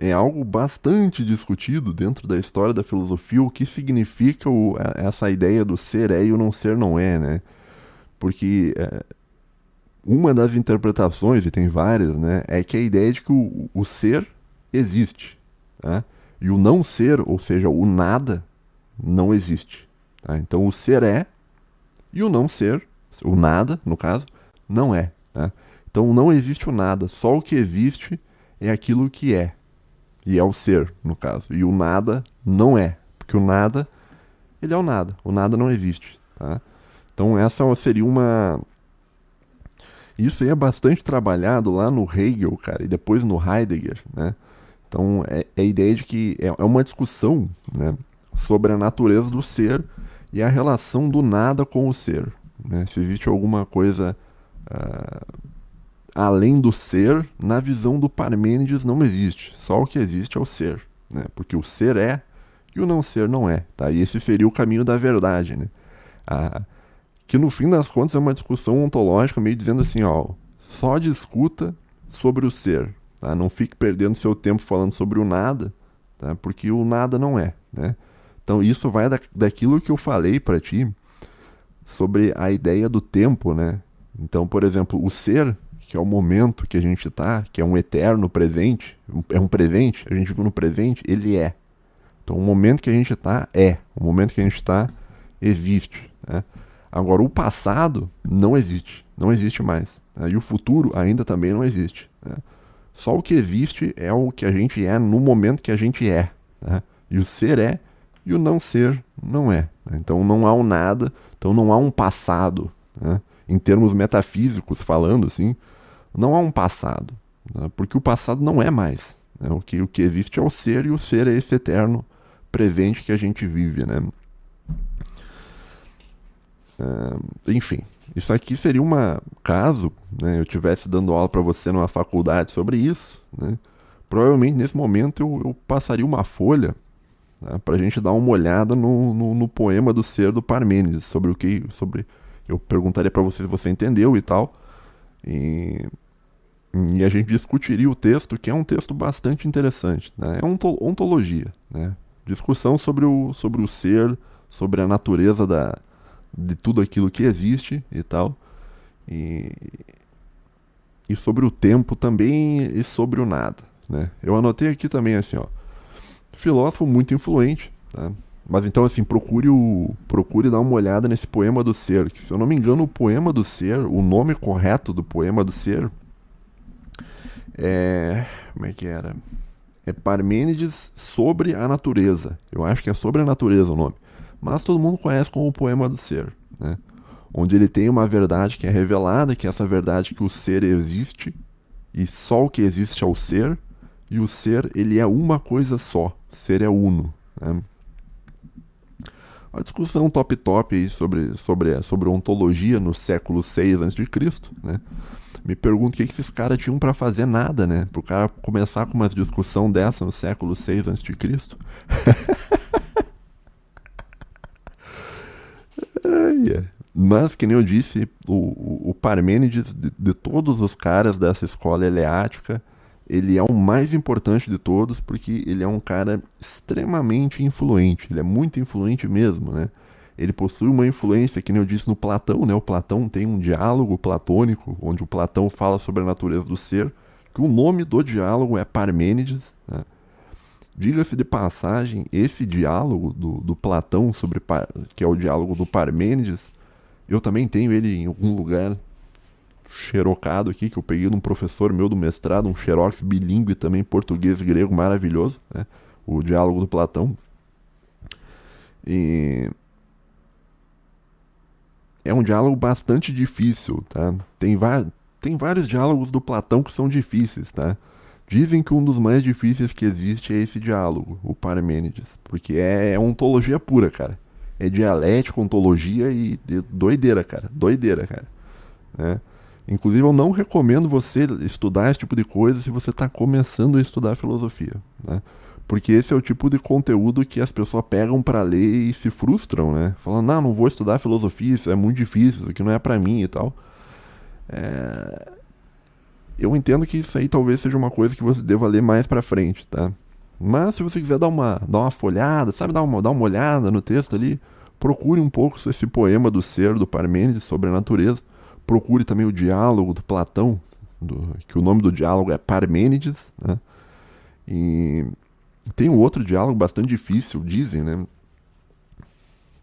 é é algo bastante discutido dentro da história da filosofia o que significa o, essa ideia do ser é e o não ser não é, né? Porque é, uma das interpretações, e tem várias, né, é que a ideia de que o, o ser existe, né? e o não ser, ou seja, o nada, não existe. Tá? Então o ser é, e o não ser, o nada, no caso, não é. Tá? Então não existe o nada, só o que existe é aquilo que é. E é o ser, no caso. E o nada não é. Porque o nada, ele é o nada. O nada não existe. Tá? Então essa seria uma. Isso aí é bastante trabalhado lá no Hegel, cara, e depois no Heidegger, né? Então é, é a ideia de que é, é uma discussão né, sobre a natureza do ser e a relação do nada com o ser. Né? Se existe alguma coisa uh, além do ser, na visão do Parmênides não existe. Só o que existe é o ser, né? Porque o ser é e o não ser não é, tá? E esse seria o caminho da verdade, né? Ah, que no fim das contas é uma discussão ontológica meio dizendo assim, ó, só discuta sobre o ser, tá? Não fique perdendo seu tempo falando sobre o nada, tá? Porque o nada não é, né? Então isso vai da, daquilo que eu falei para ti sobre a ideia do tempo, né? Então, por exemplo, o ser que é o momento que a gente está, que é um eterno presente, é um presente, a gente vive no presente, ele é. Então o momento que a gente está é, o momento que a gente está existe. Né? Agora o passado não existe, não existe mais. Né? E o futuro ainda também não existe. Né? Só o que existe é o que a gente é no momento que a gente é. Né? E o ser é e o não ser não é. Então não há um nada, então não há um passado. Né? Em termos metafísicos falando, assim, não há um passado, né? porque o passado não é mais. Né? O, que, o que existe é o ser e o ser é esse eterno presente que a gente vive. Né? Uh, enfim, isso aqui seria um caso né, eu estivesse dando aula para você numa faculdade sobre isso. Né? Provavelmente nesse momento eu, eu passaria uma folha né, para a gente dar uma olhada no, no, no, poema do ser do Parmênides sobre o que sobre eu perguntaria para você se você entendeu e tal e, e a gente discutiria o texto, que é um texto bastante interessante. Né? É ontologia, né? discussão sobre o, sobre o ser, sobre a natureza da, de tudo aquilo que existe e tal. E, e sobre o tempo também e sobre o nada. Né? Eu anotei aqui também assim, ó, filósofo muito influente, tá? Mas então, assim, procure, o, procure dar uma olhada nesse poema do ser. Que, se eu não me engano, o poema do ser, o nome correto do poema do ser é. Como é que era? É Parmênides sobre a natureza. Eu acho que é sobre a natureza o nome. Mas todo mundo conhece como o poema do ser, né? Onde ele tem uma verdade que é revelada, que é essa verdade que o ser existe, e só o que existe é o ser, e o ser, ele é uma coisa só. Ser é uno. Né? A discussão top top aí sobre, sobre, sobre ontologia no século VI a.C., né? Me pergunto o que, esses caras tinham para fazer nada, né? Pro cara começar com uma discussão dessa no século 6 a.C. Mas, que nem eu disse, o, o Parmênides, de, de, todos os caras dessa escola eleática, ele é o mais importante de todos porque ele é um cara extremamente influente. Ele é muito influente mesmo, né? Ele possui uma influência, que nem eu disse no Platão, né? O Platão tem um diálogo platônico, onde o Platão fala sobre a natureza do ser, que o nome do diálogo é Parmênides, né? Diga-se de passagem, esse diálogo do, do Platão sobre que é o diálogo do Parmênides, eu também tenho ele em algum lugar xerocado aqui, que eu peguei de um professor meu do mestrado, um xerox bilíngue também, português e grego, maravilhoso, né? o diálogo do Platão. E é um diálogo bastante difícil, tá? Tem, tem vários diálogos do Platão que são difíceis, tá? Dizem que um dos mais difíceis que existe é esse diálogo, o Parmênides, porque é, é ontologia pura, cara. É dialética, ontologia e doideira, cara. Doideira, cara. Né? Inclusive, eu não recomendo você estudar esse tipo de coisa se você está começando a estudar filosofia, né? Porque esse é o tipo de conteúdo que as pessoas pegam para ler e se frustram, né? Falando, não, não vou estudar filosofia, isso é muito difícil, isso aqui não é para mim e tal. É eu entendo que isso aí talvez seja uma coisa que você deva ler mais pra frente, tá? Mas se você quiser dar uma, dar uma folhada, sabe, dar uma, dar uma olhada no texto ali, procure um pouco esse poema do ser, do Parmênides, sobre a natureza. Procure também o diálogo do Platão, do, que o nome do diálogo é Parmênides, né? E tem um outro diálogo bastante difícil, dizem, né?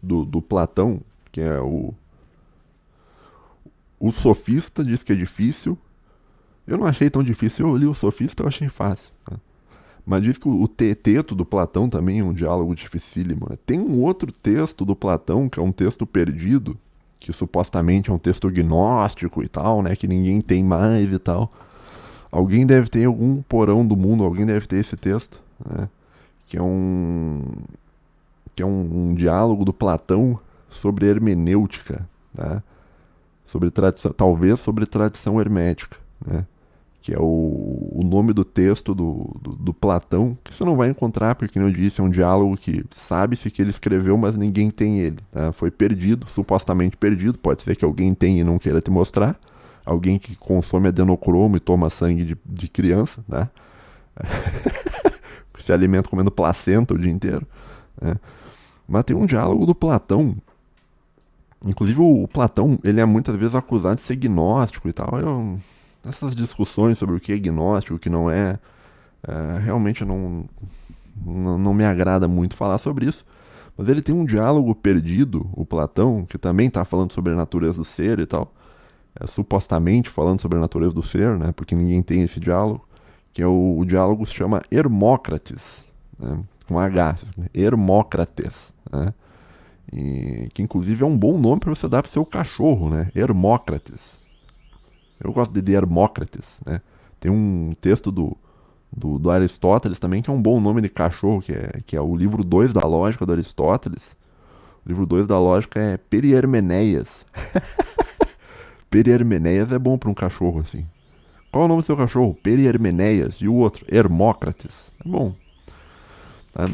Do, do Platão, que é o. O sofista diz que é difícil, eu não achei tão difícil. Eu li o Sofista, eu achei fácil. Né? Mas diz que o Teteto do Platão também é um diálogo dificílimo. Né? Tem um outro texto do Platão, que é um texto perdido, que supostamente é um texto gnóstico e tal, né? Que ninguém tem mais e tal. Alguém deve ter algum porão do mundo, alguém deve ter esse texto, né? Que é um que é um, um diálogo do Platão sobre hermenêutica, né? Sobre tradição, talvez sobre tradição hermética, né? Que é o, o nome do texto do, do, do, Platão, que você não vai encontrar, porque, como eu disse, é um diálogo que sabe-se que ele escreveu, mas ninguém tem ele. Tá? Foi perdido, supostamente perdido, pode ser que alguém tenha e não queira te mostrar. Alguém que consome adenocromo e toma sangue de, de criança, né? se alimenta comendo placenta o dia inteiro. Né? Mas tem um diálogo do Platão. Inclusive o Platão, ele é muitas vezes acusado de ser gnóstico e tal. Eu essas discussões sobre o que é gnóstico, o que não é, é realmente não, não, não me agrada muito falar sobre isso. Mas ele tem um diálogo perdido, o Platão, que também está falando sobre a natureza do ser e tal. É, supostamente falando sobre a natureza do ser, né? Porque ninguém tem esse diálogo. Que é o, o diálogo se chama Hermócrates, né? com H, Hermócrates, né? E, que inclusive é um bom nome para você dar para seu cachorro, né? Hermócrates. Eu gosto de Hermócrates, né? Tem um texto do, do, do, Aristóteles também, que é um bom nome de cachorro, que é, que é o livro 2 da lógica do Aristóteles. O livro 2 da lógica é Periermeneias. Periermeneias é bom para um cachorro, assim. Qual é o nome do seu cachorro? Periermeneias. E o outro? Hermócrates. É bom. Tá?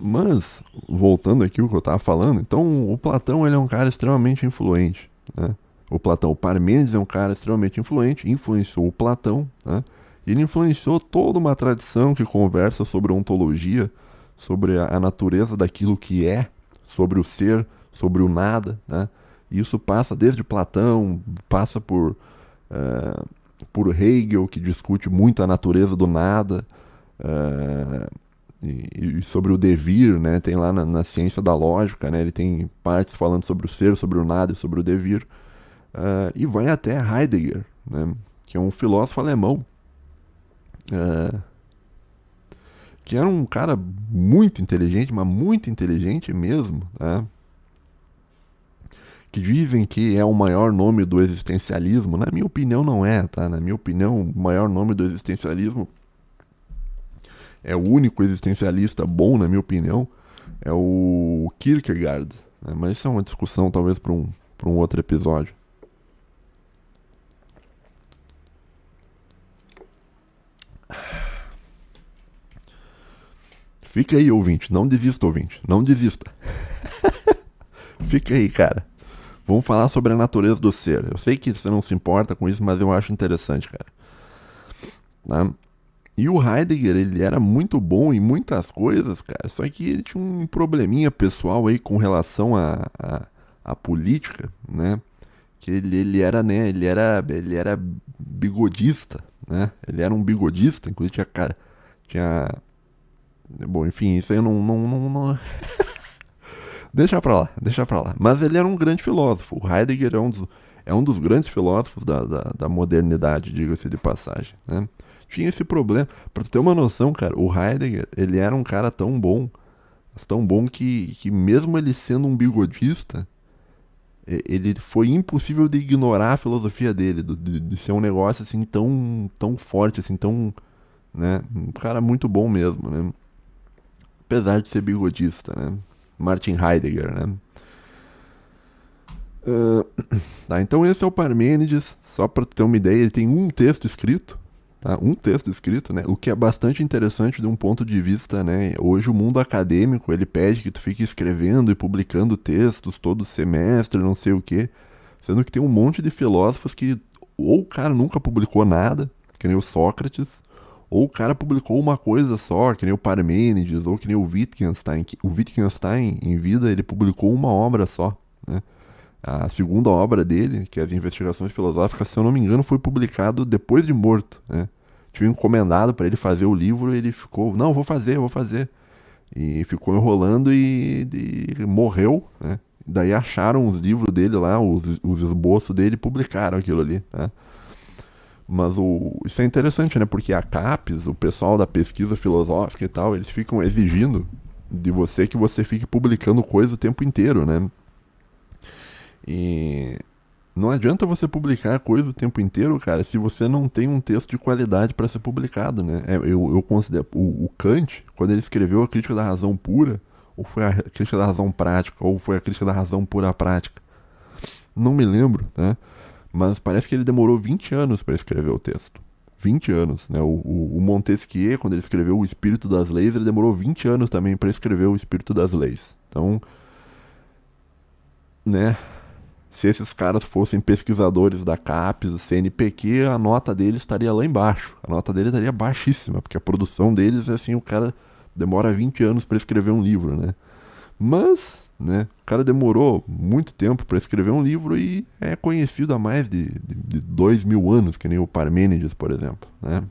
Mas, voltando aqui o que eu estava falando, então o Platão ele é um cara extremamente influente. Né? O Platão. O Parmênides é um cara extremamente influente, influenciou o Platão, né? ele influenciou toda uma tradição que conversa sobre ontologia, sobre a, natureza daquilo que é, sobre o ser, sobre o nada. Né? E isso passa desde Platão, passa por, uh, por Hegel, que discute muito a natureza do nada, uh, e, e, sobre o devir, né? tem lá na, na, ciência da lógica, né? ele tem partes falando sobre o ser, sobre o nada e sobre o devir. Uh, e vai até Heidegger, né, que é um filósofo alemão, uh, que era um cara muito inteligente, mas muito inteligente mesmo, né, que dizem que é o maior nome do existencialismo. Na minha opinião, não é, tá? Na minha opinião, o maior nome do existencialismo é o único existencialista bom, na minha opinião, é o Kierkegaard. Né? Mas isso é uma discussão, talvez, para um, um outro episódio. Fica aí, ouvinte. Não desista, ouvinte. Não desista. Fica aí, cara. Vamos falar sobre a natureza do ser. Eu sei que você não se importa com isso, mas eu acho interessante, cara. Tá? E o Heidegger, ele era muito bom em muitas coisas, cara. Só que ele tinha um probleminha pessoal aí com relação à a, a, a, política, né? Que ele, ele era, né? Ele era, ele era bigodista, né? Ele era um bigodista, inclusive tinha cara. Tinha. Bom, enfim, isso aí não. não, não, não... deixa pra lá, deixa pra lá. Mas ele era um grande filósofo. O Heidegger é um dos, é um dos grandes filósofos da, da, da modernidade, diga-se de passagem, né? Tinha esse problema. Pra ter uma noção, cara, o Heidegger, ele era um cara tão bom, tão bom que, que mesmo ele sendo um bigodista, ele foi impossível de ignorar a filosofia dele, de, de, ser um negócio assim tão, tão forte, assim, tão, né, um cara muito bom mesmo, né, apesar de ser bigodista, né, Martin Heidegger, né. Uh, tá, então esse é o Parmênides, só para ter uma ideia, ele tem um texto escrito, Tá? Um texto escrito, né? O que é bastante interessante de um ponto de vista, né? Hoje o mundo acadêmico, ele pede que tu fique escrevendo e publicando textos todo semestre, não sei o quê. Sendo que tem um monte de filósofos que ou o cara nunca publicou nada, que nem o Sócrates, ou o cara publicou uma coisa só, que nem o Parmênides, ou que nem o Wittgenstein. O Wittgenstein, em vida, ele publicou uma obra só, né? A segunda obra dele, que é as Investigações Filosóficas, se eu não me engano, foi publicado depois de morto. Né? Tinha encomendado para ele fazer o livro e ele ficou, não, vou fazer, vou fazer. E ficou enrolando e, e morreu. Né? Daí acharam os livros dele lá, os, os esboços dele publicaram aquilo ali. Né? Mas o, isso é interessante, né? Porque a CAPES, o pessoal da pesquisa filosófica e tal, eles ficam exigindo de você que você fique publicando coisa o tempo inteiro, né? E não adianta você publicar coisa o tempo inteiro, cara, se você não tem um texto de qualidade para ser publicado, né? É, eu, eu considero o, o, Kant, quando ele escreveu a crítica da razão pura, ou foi a crítica da razão prática, ou foi a crítica da razão pura prática, não me lembro, né? Mas parece que ele demorou 20 anos para escrever o texto. 20 anos, né? O, o, o, Montesquieu, quando ele escreveu O Espírito das Leis, ele demorou 20 anos também para escrever O Espírito das Leis. Então, né? se esses caras fossem pesquisadores da CAPES, do CNPq, a nota deles estaria lá embaixo. A nota dele estaria baixíssima, porque a produção deles é assim, o cara demora 20 anos para escrever um livro, né? Mas, né, o cara demorou muito tempo para escrever um livro e é conhecido há mais de, de, de dois mil anos, que nem o Parmênides, por exemplo, né?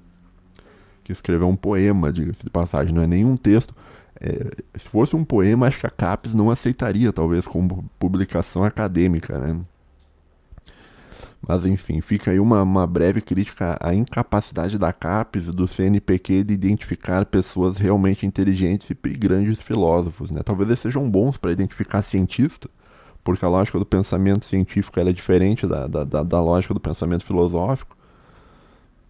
Que escreveu um poema, diga-se de passagem, não é nenhum texto. É, se fosse um poema, acho que a CAPES não aceitaria, talvez, como publicação acadêmica, né? Mas enfim, fica aí uma, uma breve crítica à incapacidade da CAPES e do CNPq de identificar pessoas realmente inteligentes e grandes filósofos. Né? Talvez eles sejam bons para identificar cientista, porque a lógica do pensamento científico é diferente da, da, da, da lógica do pensamento filosófico.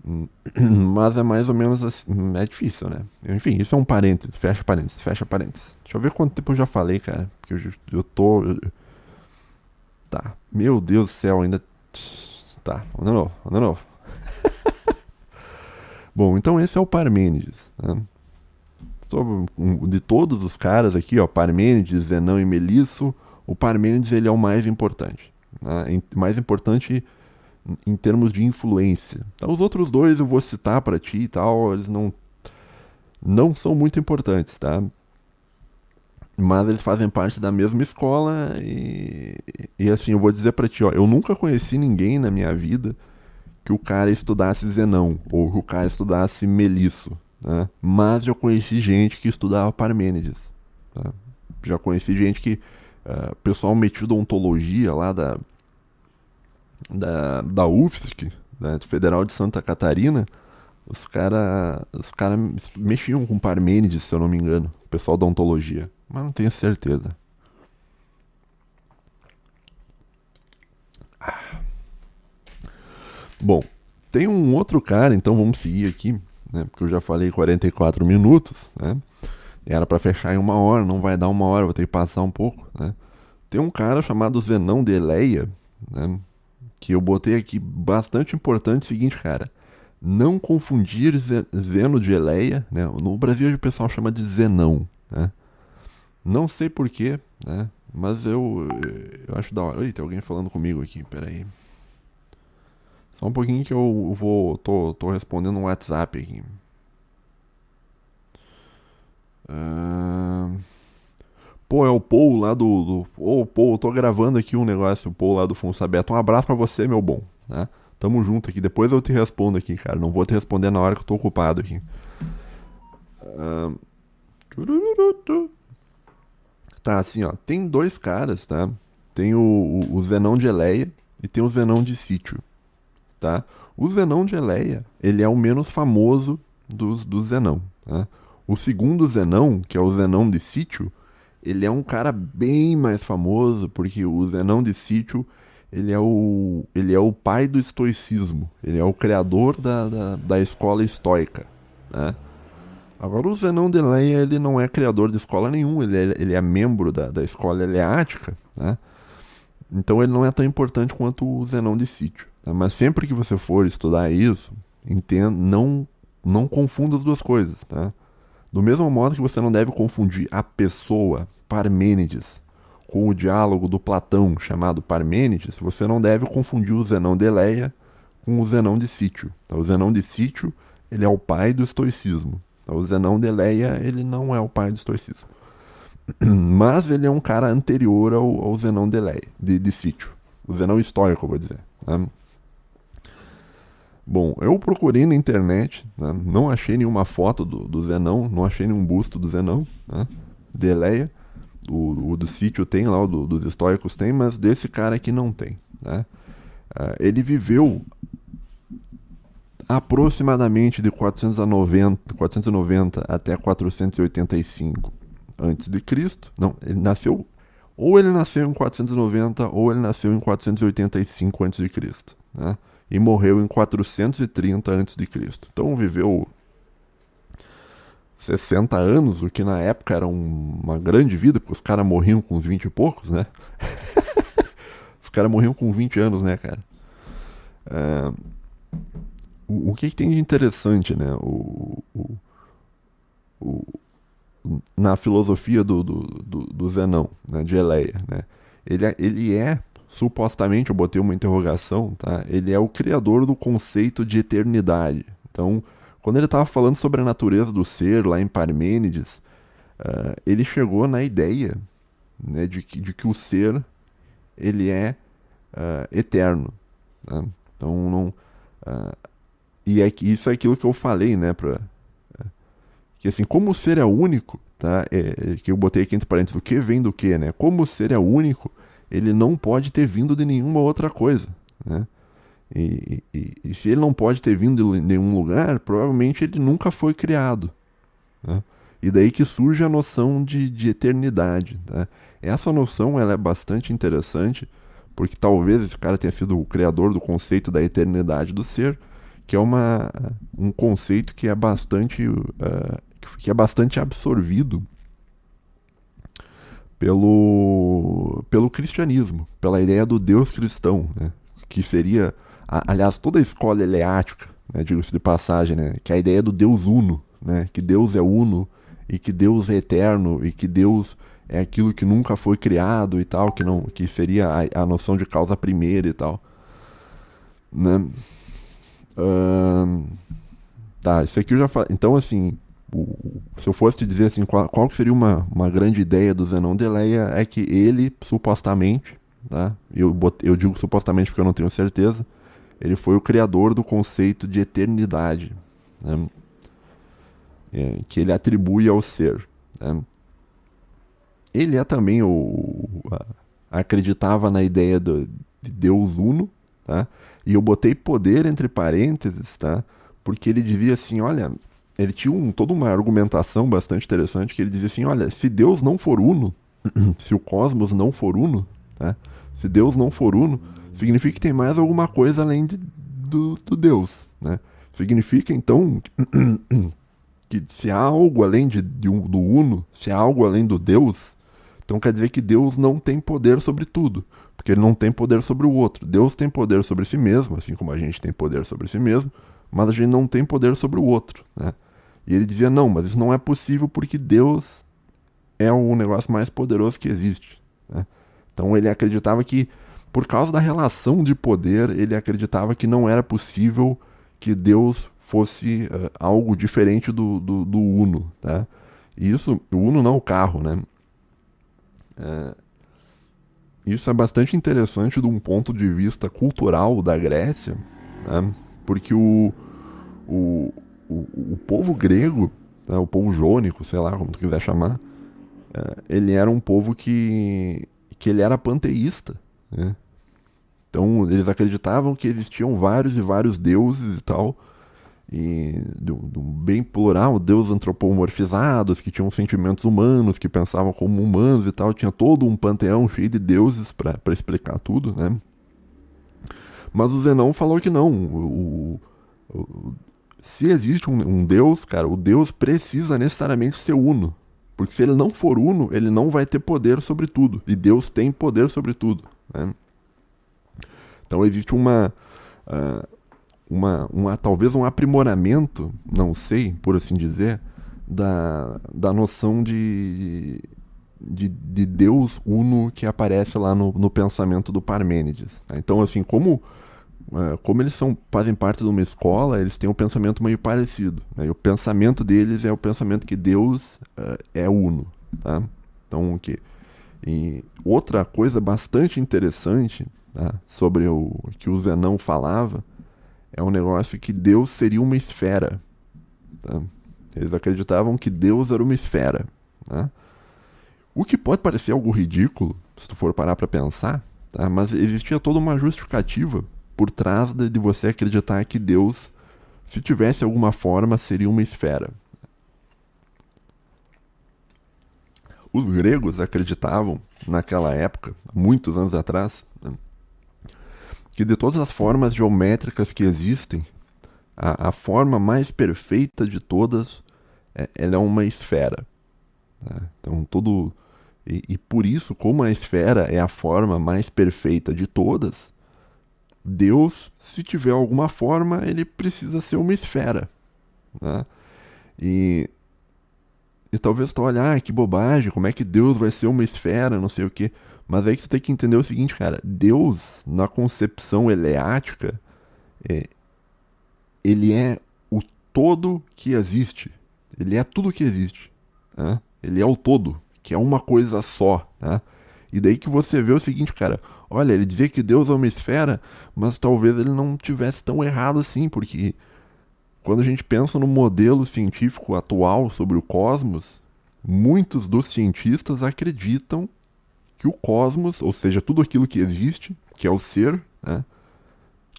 Mas é mais ou menos assim. É difícil, né? Enfim, isso é um parênteses. Fecha parênteses, fecha parênteses. Deixa eu ver quanto tempo eu já falei, cara. Porque eu, eu tô. Tá. Meu Deus do céu, ainda. Tá, de novo, de novo. Bom, então esse é o Parmênides. Né? De todos os caras aqui, ó, Parmênides, Zenão e Melisso, o Parmênides ele é o mais importante. Né? Mais importante em termos de influência. Então, os outros dois eu vou citar para ti e tal, eles não não são muito importantes, tá? Mas eles fazem parte da mesma escola e, e assim, eu vou dizer para ti, ó, eu nunca conheci ninguém na minha vida que o cara estudasse Zenão ou que o cara estudasse Melisso, né? Mas já conheci gente que estudava Parmênides, tá? Já conheci gente que uh, pessoal metido ontologia lá da da, da UFSC, né, Federal de Santa Catarina, os caras os cara mexiam com Parmênides, se eu não me engano, o pessoal da ontologia, mas não tenho certeza. Bom, tem um outro cara, então vamos seguir aqui, né, porque eu já falei 44 minutos, né? Era para fechar em uma hora, não vai dar uma hora, vou ter que passar um pouco, né? Tem um cara chamado Zenão de Eleia, né? que eu botei aqui bastante importante o seguinte, cara. não confundir Zeno de Eleia, né? No Brasil o pessoal chama de Zenão, né? Não sei porquê, né? Mas eu, eu acho da hora. Oi, tem alguém falando comigo aqui, peraí. Só um pouquinho que eu vou. tô, tô respondendo um WhatsApp aqui. Uh... Pô, é o Paul lá do. do... Ô, Paul, eu tô gravando aqui um negócio, o Paul lá do Fonsabeto. Um abraço pra você, meu bom. Né? Tamo junto aqui. Depois eu te respondo aqui, cara. Não vou te responder na hora que eu tô ocupado aqui. Uh... Tá, assim, ó. Tem dois caras, tá? Tem o, o, o Zenão de Eleia e tem o Zenão de Sítio, tá? O Zenão de Eleia, ele é o menos famoso dos, do Zenão, tá? O segundo Zenão, que é o Zenão de Sítio, ele é um cara bem mais famoso, porque o Zenão de Sítio, ele é o, ele é o pai do estoicismo, ele é o criador da, da, da escola estoica, né? Agora o Zenão de Leia, ele não é criador de escola nenhuma, ele é, ele é membro da, da escola eleática, né? Então ele não é tão importante quanto o Zenão de Sítio. Tá? Mas sempre que você for estudar isso, entenda, não, não confunda as duas coisas, tá? Do mesmo modo que você não deve confundir a pessoa Parmênides com o diálogo do Platão chamado Parmênides, você não deve confundir o Zenão de Leia com o Zenão de Sítio. Tá? O Zenão de Sítio ele é o pai do estoicismo. O Zenão de Leia, ele não é o pai do estoicismo. Mas ele é um cara anterior ao, ao Zenão de Leia, de, de sítio. O Zenão histórico, vou dizer. Né? Bom, eu procurei na internet, né? não achei nenhuma foto do, do Zenão, não achei nenhum busto do Zenão, né? de Leia. O, o do sítio tem lá, o do, dos estoicos tem, mas desse cara aqui não tem. Né? Uh, ele viveu aproximadamente de 490, 490 até 485 antes de Cristo. Não, ele nasceu ou ele nasceu em 490 ou ele nasceu em 485 antes de Cristo, né? E morreu em 430 antes de Cristo. Então viveu 60 anos, o que na época era um, uma grande vida, porque os caras morriam com uns 20 e poucos, né? os caras morriam com 20 anos, né, cara? Uh, o, que, que, tem de interessante, né? O, o, o na filosofia do, do, do, do Zenão, né, de Eleia, né? Ele, é, ele é, supostamente, eu botei uma interrogação, tá? Ele é o criador do conceito de eternidade. Então, quando ele estava falando sobre a natureza do ser, lá em Parmênides, uh, ele chegou na ideia né, de, que, de que o ser ele é uh, eterno. Tá? Então, não, uh, e é, isso é aquilo que eu falei, né? Pra, é, que assim, como o ser é único, tá? É, é, que eu botei aqui entre parênteses, o que vem do que, né? Como o ser é único, ele não pode ter vindo de nenhuma outra coisa, né? E, e, e se ele não pode ter vindo de nenhum lugar, provavelmente ele nunca foi criado. Né? E daí que surge a noção de, de eternidade. Tá? Essa noção ela é bastante interessante, porque talvez esse cara tenha sido o criador do conceito da eternidade do ser, que é uma, um conceito que é bastante, uh, que é bastante absorvido pelo, pelo cristianismo, pela ideia do Deus cristão, né? que seria, aliás, toda a escola eleática, né, digo-se de passagem, né, que é a ideia do Deus uno, né, que Deus é uno e que Deus é eterno e que Deus é aquilo que nunca foi criado e tal, que não, que seria a, a noção de causa primeira e tal, né? Tá, isso aqui eu já falei. Então, assim, o, se eu fosse te dizer assim, qual, qual seria uma, uma grande ideia do Zenon de Leia, é que ele, supostamente, tá? eu, eu digo supostamente porque eu não tenho certeza, ele foi o criador do conceito de eternidade, né? é, que ele atribui ao ser. Né? Ele é também o, a, acreditava na ideia do, de Deus Uno, tá? E eu botei poder entre parênteses, tá? Porque ele dizia assim, olha, ele tinha um, toda uma argumentação bastante interessante que ele dizia assim, olha, se Deus não for uno, se o cosmos não for uno, tá? Se Deus não for uno, significa que tem mais alguma coisa além de, do, do Deus, né? Significa então que se há algo além de, de um, do uno, se há algo além do Deus, então quer dizer que Deus não tem poder sobre tudo porque ele não tem poder sobre o outro. Deus tem poder sobre si mesmo, assim como a gente tem poder sobre si mesmo, mas a gente não tem poder sobre o outro, né? E ele dizia, não, mas isso não é possível porque Deus é o negócio mais poderoso que existe. Né? Então ele acreditava que, por causa da relação de poder, ele acreditava que não era possível que Deus fosse uh, algo diferente do, do, do, Uno. Tá? E isso, o Uno não o carro, né? Uh, isso é bastante interessante de um ponto de vista cultural da Grécia, né? porque o, o, o, o povo grego, né? o povo jônico, sei lá como tu quiser chamar, uh, ele era um povo que, que ele era panteísta. Né? Então eles acreditavam que existiam vários e vários deuses e tal, e do, bem plural, deuses antropomorfizados, que tinham sentimentos humanos, que pensavam como humanos e tal. Tinha todo um panteão cheio de deuses para explicar tudo, né? Mas o Zenão falou que não. O, o, o, se existe um, um, deus, cara, o deus precisa necessariamente ser uno. Porque se ele não for uno, ele não vai ter poder sobre tudo. E Deus tem poder sobre tudo. Né? Então existe uma. Uh, uma, uma, talvez um aprimoramento, não sei, por assim dizer, da, da noção de, de, de Deus uno que aparece lá no, no pensamento do Parmênides. Né? Então, assim, como, uh, como eles são, fazem parte de uma escola, eles têm um pensamento meio parecido. Né? E o pensamento deles é o pensamento que Deus uh, é uno. Tá? Então, que, e outra coisa bastante interessante tá? sobre o que o Zenão falava é um negócio que Deus seria uma esfera. Tá? Eles acreditavam que Deus era uma esfera. Tá? O que pode parecer algo ridículo, se tu for parar para pensar, tá? mas existia toda uma justificativa por trás de, de você acreditar que Deus, se tivesse alguma forma, seria uma esfera. Os gregos acreditavam, naquela época, muitos anos atrás, né, que de todas as formas geométricas que existem, a, a forma mais perfeita de todas é, é uma esfera. Né? Então, todo. E, e, por isso, como a esfera é a forma mais perfeita de todas, Deus, se tiver alguma forma, ele precisa ser uma esfera. Né? E, e talvez tu olhar, ah, que bobagem, como é que Deus vai ser uma esfera, não sei o que. Mas aí que tu tem que entender o seguinte, cara. Deus, na concepção eleática, é, ele é o todo que existe. Ele é tudo que existe. Né? Ele é o todo, que é uma coisa só. Né? E daí que você vê o seguinte, cara. Olha, ele dizia que Deus é uma esfera, mas talvez ele não tivesse tão errado assim, porque quando a gente pensa no modelo científico atual sobre o cosmos, muitos dos cientistas acreditam que o cosmos, ou seja, tudo aquilo que existe, que é o ser, né?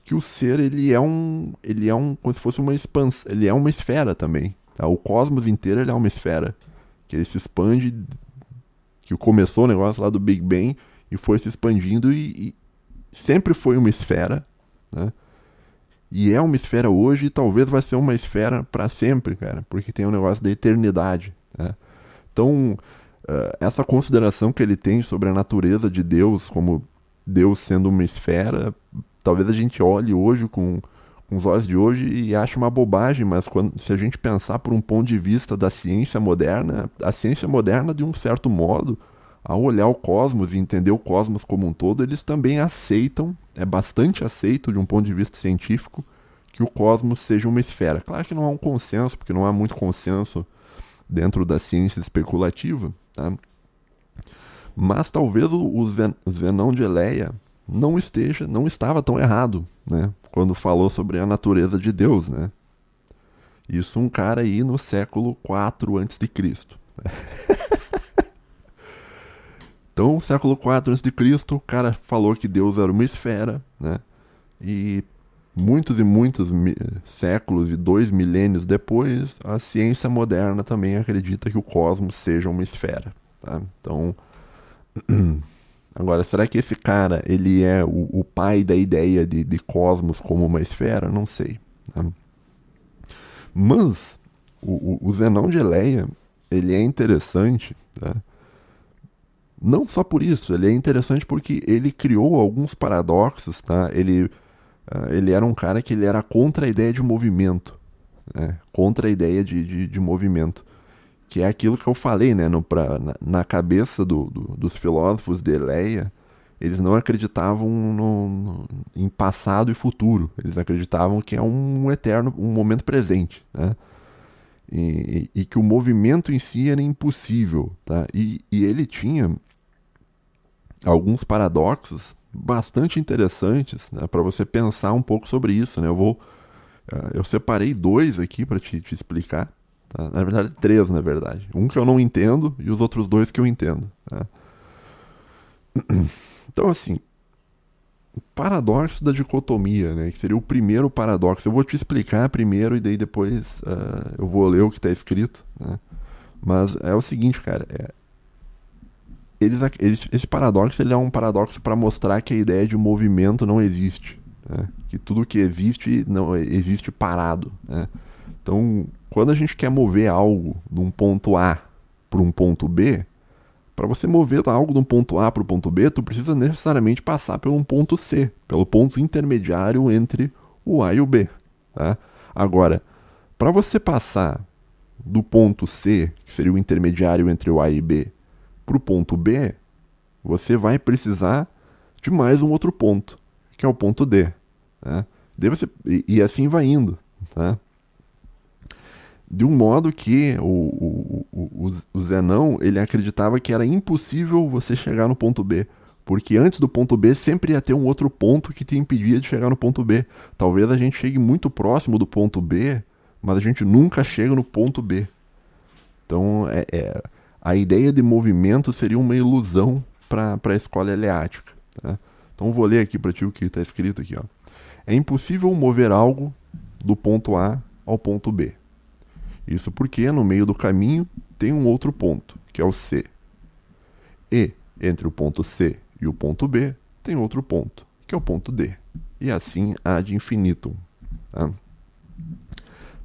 que o ser ele é um, ele é um, como se fosse uma expansão, ele é uma esfera também. Tá? O cosmos inteiro ele é uma esfera, que ele se expande, que começou o negócio lá do Big Bang e foi se expandindo e, e sempre foi uma esfera, né? E é uma esfera hoje e talvez vai ser uma esfera para sempre, cara, porque tem o um negócio da eternidade. Né? Então, uh, essa consideração que ele tem sobre a natureza de Deus, como Deus sendo uma esfera, talvez a gente olhe hoje com, com os olhos de hoje e ache uma bobagem, mas quando, se a gente pensar por um ponto de vista da ciência moderna, a ciência moderna, de um certo modo, ao olhar o cosmos e entender o cosmos como um todo, eles também aceitam, é bastante aceito de um ponto de vista científico, que o cosmos seja uma esfera. Claro que não há um consenso, porque não há muito consenso dentro da ciência especulativa, Tá? Mas talvez o Zenão de Eleia não esteja, não estava tão errado, né? Quando falou sobre a natureza de Deus, né? Isso um cara aí no século 4 antes de Cristo. então, século 4 antes de Cristo, o cara falou que Deus era uma esfera, né? E muitos e muitos séculos e dois milênios depois, a ciência moderna também acredita que o cosmos seja uma esfera. Tá? Então, agora, será que esse cara ele é o, o pai da ideia de, de, cosmos como uma esfera? Não sei. Tá? Mas o, o, Zenão de Eleia ele é interessante, tá? não só por isso, ele é interessante porque ele criou alguns paradoxos, tá? Ele uh, ele era um cara que ele era contra a ideia de movimento, né? contra a ideia de, de, de, movimento, que é aquilo que eu falei, né? No, pra, na, na cabeça do, do, dos filósofos de Eleia, eles não acreditavam no, no, em passado e futuro, eles acreditavam que é um eterno, um momento presente, né? E, e, que o movimento em si era impossível, tá? E, e ele tinha alguns paradoxos bastante interessantes né, para você pensar um pouco sobre isso. Né? Eu vou, uh, eu separei dois aqui para te, te, explicar. Tá? Na verdade, três, na verdade. Um que eu não entendo e os outros dois que eu entendo. Tá? Então, assim, paradoxo da dicotomia, né? Que seria o primeiro paradoxo. Eu vou te explicar primeiro e daí depois uh, eu vou ler o que está escrito, né? Mas é o seguinte, cara. É, eles, eles, esse paradoxo ele é um paradoxo para mostrar que a ideia de movimento não existe. Né? Que tudo que existe não existe parado. Né? Então, quando a gente quer mover algo de um ponto A para um ponto B, para você mover algo de um ponto A para o ponto B, tu precisa necessariamente passar por um ponto C, pelo ponto intermediário entre o A e o B. Tá? Agora, para você passar do ponto C, que seria o intermediário entre o A e B, para o ponto B, você vai precisar de mais um outro ponto, que é o ponto D. Né? Você, e, e, assim vai indo. Tá? De um modo que o, o, o, o Zenão ele acreditava que era impossível você chegar no ponto B. Porque antes do ponto B sempre ia ter um outro ponto que te impedia de chegar no ponto B. Talvez a gente chegue muito próximo do ponto B, mas a gente nunca chega no ponto B. Então é, é a ideia de movimento seria uma ilusão para a escola eleática. Tá? Então vou ler aqui para ti o que está escrito aqui. Ó. É impossível mover algo do ponto A ao ponto B. Isso porque no meio do caminho tem um outro ponto, que é o C. E entre o ponto C e o ponto B tem outro ponto, que é o ponto D. E assim há de infinitum. Tá?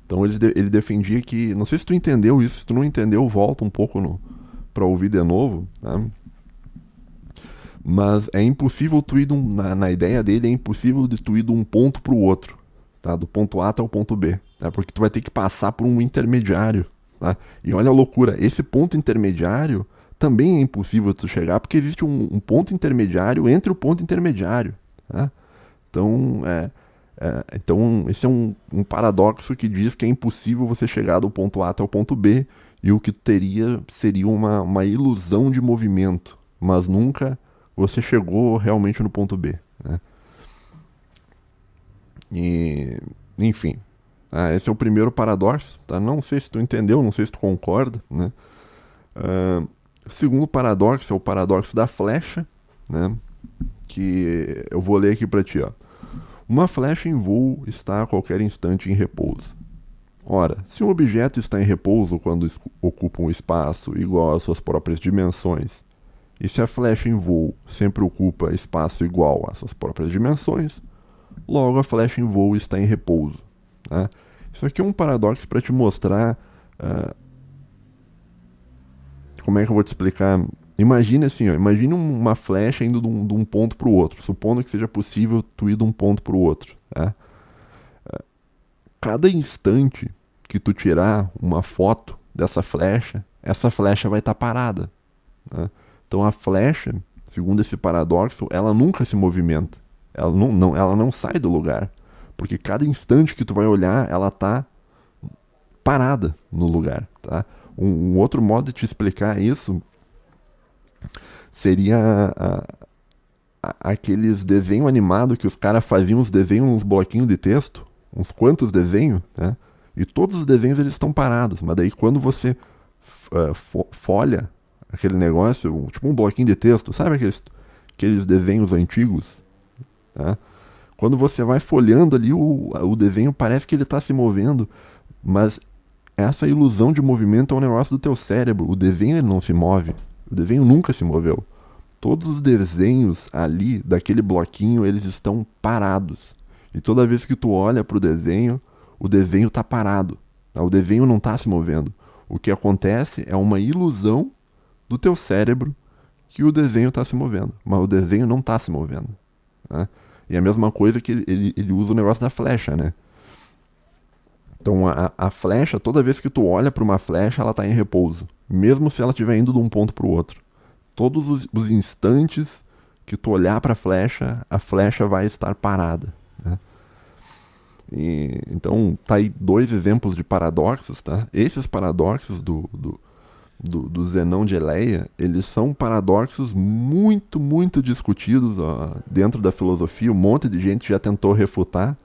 Então ele, ele defendia que. Não sei se tu entendeu isso, se tu não entendeu, volta um pouco no, pra ouvir de novo. Né? Mas é impossível tu ir, um, na, na, ideia dele, é impossível de tu ir de um ponto para o outro. Tá? Do ponto A até o ponto B. Tá? Porque tu vai ter que passar por um intermediário. Tá? E olha a loucura, esse ponto intermediário também é impossível tu chegar, porque existe um, um ponto intermediário entre o ponto intermediário. Tá? Então, é, é, então, esse é um, um, paradoxo que diz que é impossível você chegar do ponto A até o ponto B, e o que teria seria uma, uma ilusão de movimento, mas nunca você chegou realmente no ponto B. Né? E, enfim, ah, esse é o primeiro paradoxo. Tá? Não sei se tu entendeu, não sei se tu concorda. Né? Uh, o segundo paradoxo é o paradoxo da flecha, né? que eu vou ler aqui para ti. Ó. Uma flecha em voo está a qualquer instante em repouso. Ora, se um objeto está em repouso quando ocupa um espaço igual às suas próprias dimensões, e se a flecha em voo sempre ocupa espaço igual às suas próprias dimensões, logo a flecha em voo está em repouso. Né? Isso aqui é um paradoxo para te mostrar. Uh, como é que eu vou te explicar? Imagine assim, ó, imagine uma flecha indo de um, de um ponto para o outro, supondo que seja possível tu ir de um ponto para o outro. Tá? Cada instante que tu tirar uma foto dessa flecha, essa flecha vai estar tá parada. Né? Então a flecha, segundo esse paradoxo, ela nunca se movimenta. Ela não, não, ela não sai do lugar. Porque cada instante que tu vai olhar, ela está parada no lugar. Tá? Um, um, outro modo de te explicar isso seria a, a, aqueles desenhos animados que os caras faziam os desenhos uns bloquinhos de texto, uns quantos desenhos, né? E todos os desenhos eles estão parados, mas daí quando você uh, folha aquele negócio, um, tipo um bloquinho de texto, sabe aqueles, aqueles desenhos antigos? Tá? Quando você vai folhando ali, o, o desenho parece que ele está se movendo, mas essa ilusão de movimento é um negócio do teu cérebro. O desenho ele não se move. O desenho nunca se moveu. Todos os desenhos ali daquele bloquinho, eles estão parados. E toda vez que tu olha para o desenho, o desenho está parado. Tá? O desenho não está se movendo. O que acontece é uma ilusão do teu cérebro que o desenho está se movendo, mas o desenho não está se movendo. Né? E a mesma coisa que ele, ele, ele usa o negócio da flecha, né? Então a, a flecha, toda vez que tu olha para uma flecha, ela está em repouso, mesmo se ela estiver indo de um ponto para o outro. Todos os, os, instantes que tu olhar para a flecha, a flecha vai estar parada. Né? E, então tá aí dois exemplos de paradoxos, tá? Esses paradoxos do, do, do, do Zenão de Eleia, eles são paradoxos muito, muito discutidos ó, dentro da filosofia. Um monte de gente já tentou refutar.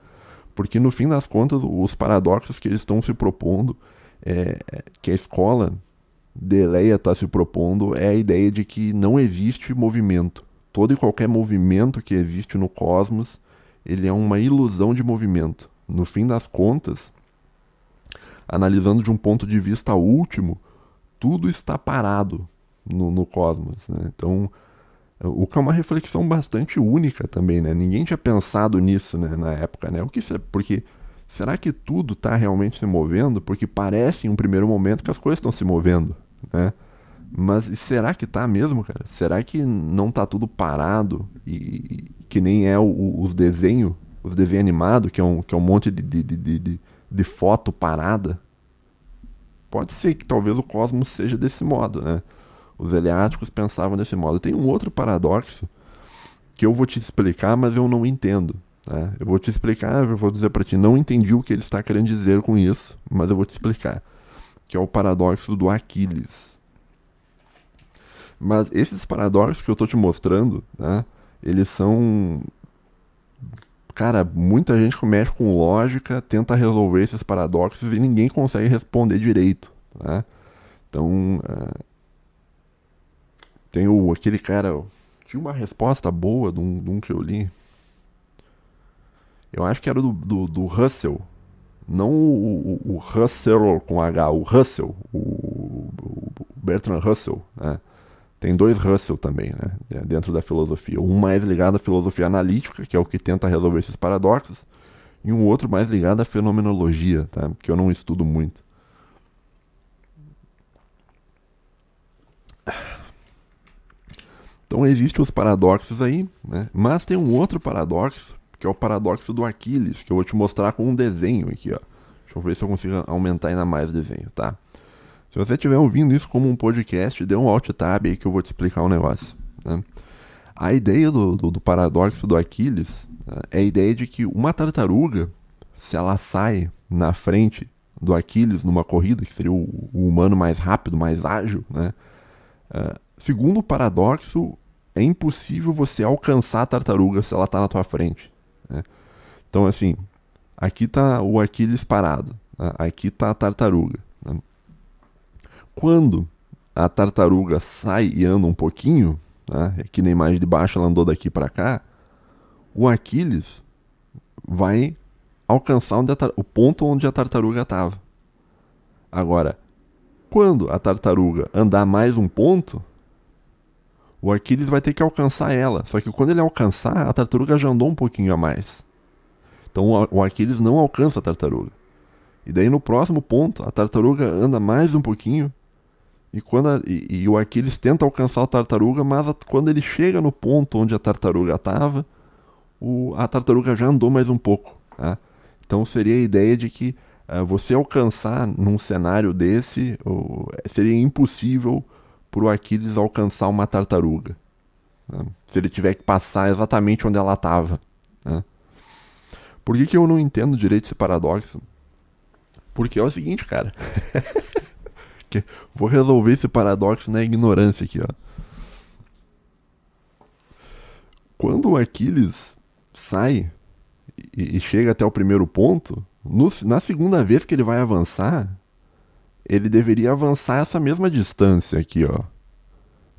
Porque no fim das contas, os paradoxos que eles estão se propondo, é, que a escola de Eleia está se propondo, é a ideia de que não existe movimento. Todo e qualquer movimento que existe no cosmos, ele é uma ilusão de movimento. No fim das contas, analisando de um ponto de vista último, tudo está parado no, no cosmos. Né? Então, o que é uma reflexão bastante única também, né? Ninguém tinha pensado nisso né, na época, né? O que porque será que tudo está realmente se movendo? Porque parece em um primeiro momento que as coisas estão se movendo, né? Mas será que tá mesmo, cara? Será que não tá tudo parado e, que nem é o, os desenhos, os desenhos animados, que é um, que é um monte de, de, de, de, de foto parada? Pode ser que talvez o cosmos seja desse modo, né? Os eleáticos pensavam desse modo. Tem um outro paradoxo que eu vou te explicar, mas eu não entendo. Né? Eu vou te explicar, eu vou dizer para ti, não entendi o que ele está querendo dizer com isso, mas eu vou te explicar. Que é o paradoxo do Aquiles. Mas esses paradoxos que eu estou te mostrando, né, eles são. Cara, muita gente mexe com lógica tenta resolver esses paradoxos e ninguém consegue responder direito. Né? Então, uh, tem o, aquele cara. Tinha uma resposta boa de um, de um que eu li. Eu acho que era do, do, do Russell. Não o, o, o, Russell com H, o Russell. O, o Bertrand Russell, né? Tem dois Russell também, né? Dentro da filosofia. Um mais ligado à filosofia analítica, que é o que tenta resolver esses paradoxos. E um outro mais ligado à fenomenologia, tá? Que eu não estudo muito. Então existem os paradoxos aí, né? Mas tem um outro paradoxo, que é o paradoxo do Aquiles, que eu vou te mostrar com um desenho aqui, ó. Deixa eu ver se eu consigo aumentar ainda mais o desenho, tá? Se você estiver ouvindo isso como um podcast, dê um alt tab aí que eu vou te explicar um negócio. Né? A ideia do, do, do, paradoxo do Aquiles né, é a ideia de que uma tartaruga, se ela sai na frente do Aquiles numa corrida, que seria o, o humano mais rápido, mais ágil, né? Uh, segundo o paradoxo, é impossível você alcançar a tartaruga se ela está na tua frente. Né? Então, assim, aqui está o Aquiles parado, né? aqui está a tartaruga. Né? Quando a tartaruga sai e anda um pouquinho, né? aqui na imagem de baixo ela andou daqui para cá, o Aquiles vai alcançar o ponto onde a tartaruga estava. Agora, quando a tartaruga andar mais um ponto, o Aquiles vai ter que alcançar ela. Só que quando ele alcançar, a tartaruga já andou um pouquinho a mais. Então o Aquiles não alcança a tartaruga. E daí no próximo ponto, a tartaruga anda mais um pouquinho. E, quando a, e, e o Aquiles tenta alcançar a tartaruga, mas a, quando ele chega no ponto onde a tartaruga estava, a tartaruga já andou mais um pouco. Tá? Então seria a ideia de que uh, você alcançar num cenário desse uh, seria impossível para o Aquiles alcançar uma tartaruga. Né? Se ele tiver que passar exatamente onde ela estava. Né? Por que, que eu não entendo direito esse paradoxo? Porque é o seguinte, cara. Vou resolver esse paradoxo na ignorância aqui, ó. Quando o Aquiles sai e, chega até o primeiro ponto, no, na segunda vez que ele vai avançar, ele deveria avançar essa mesma distância aqui, ó.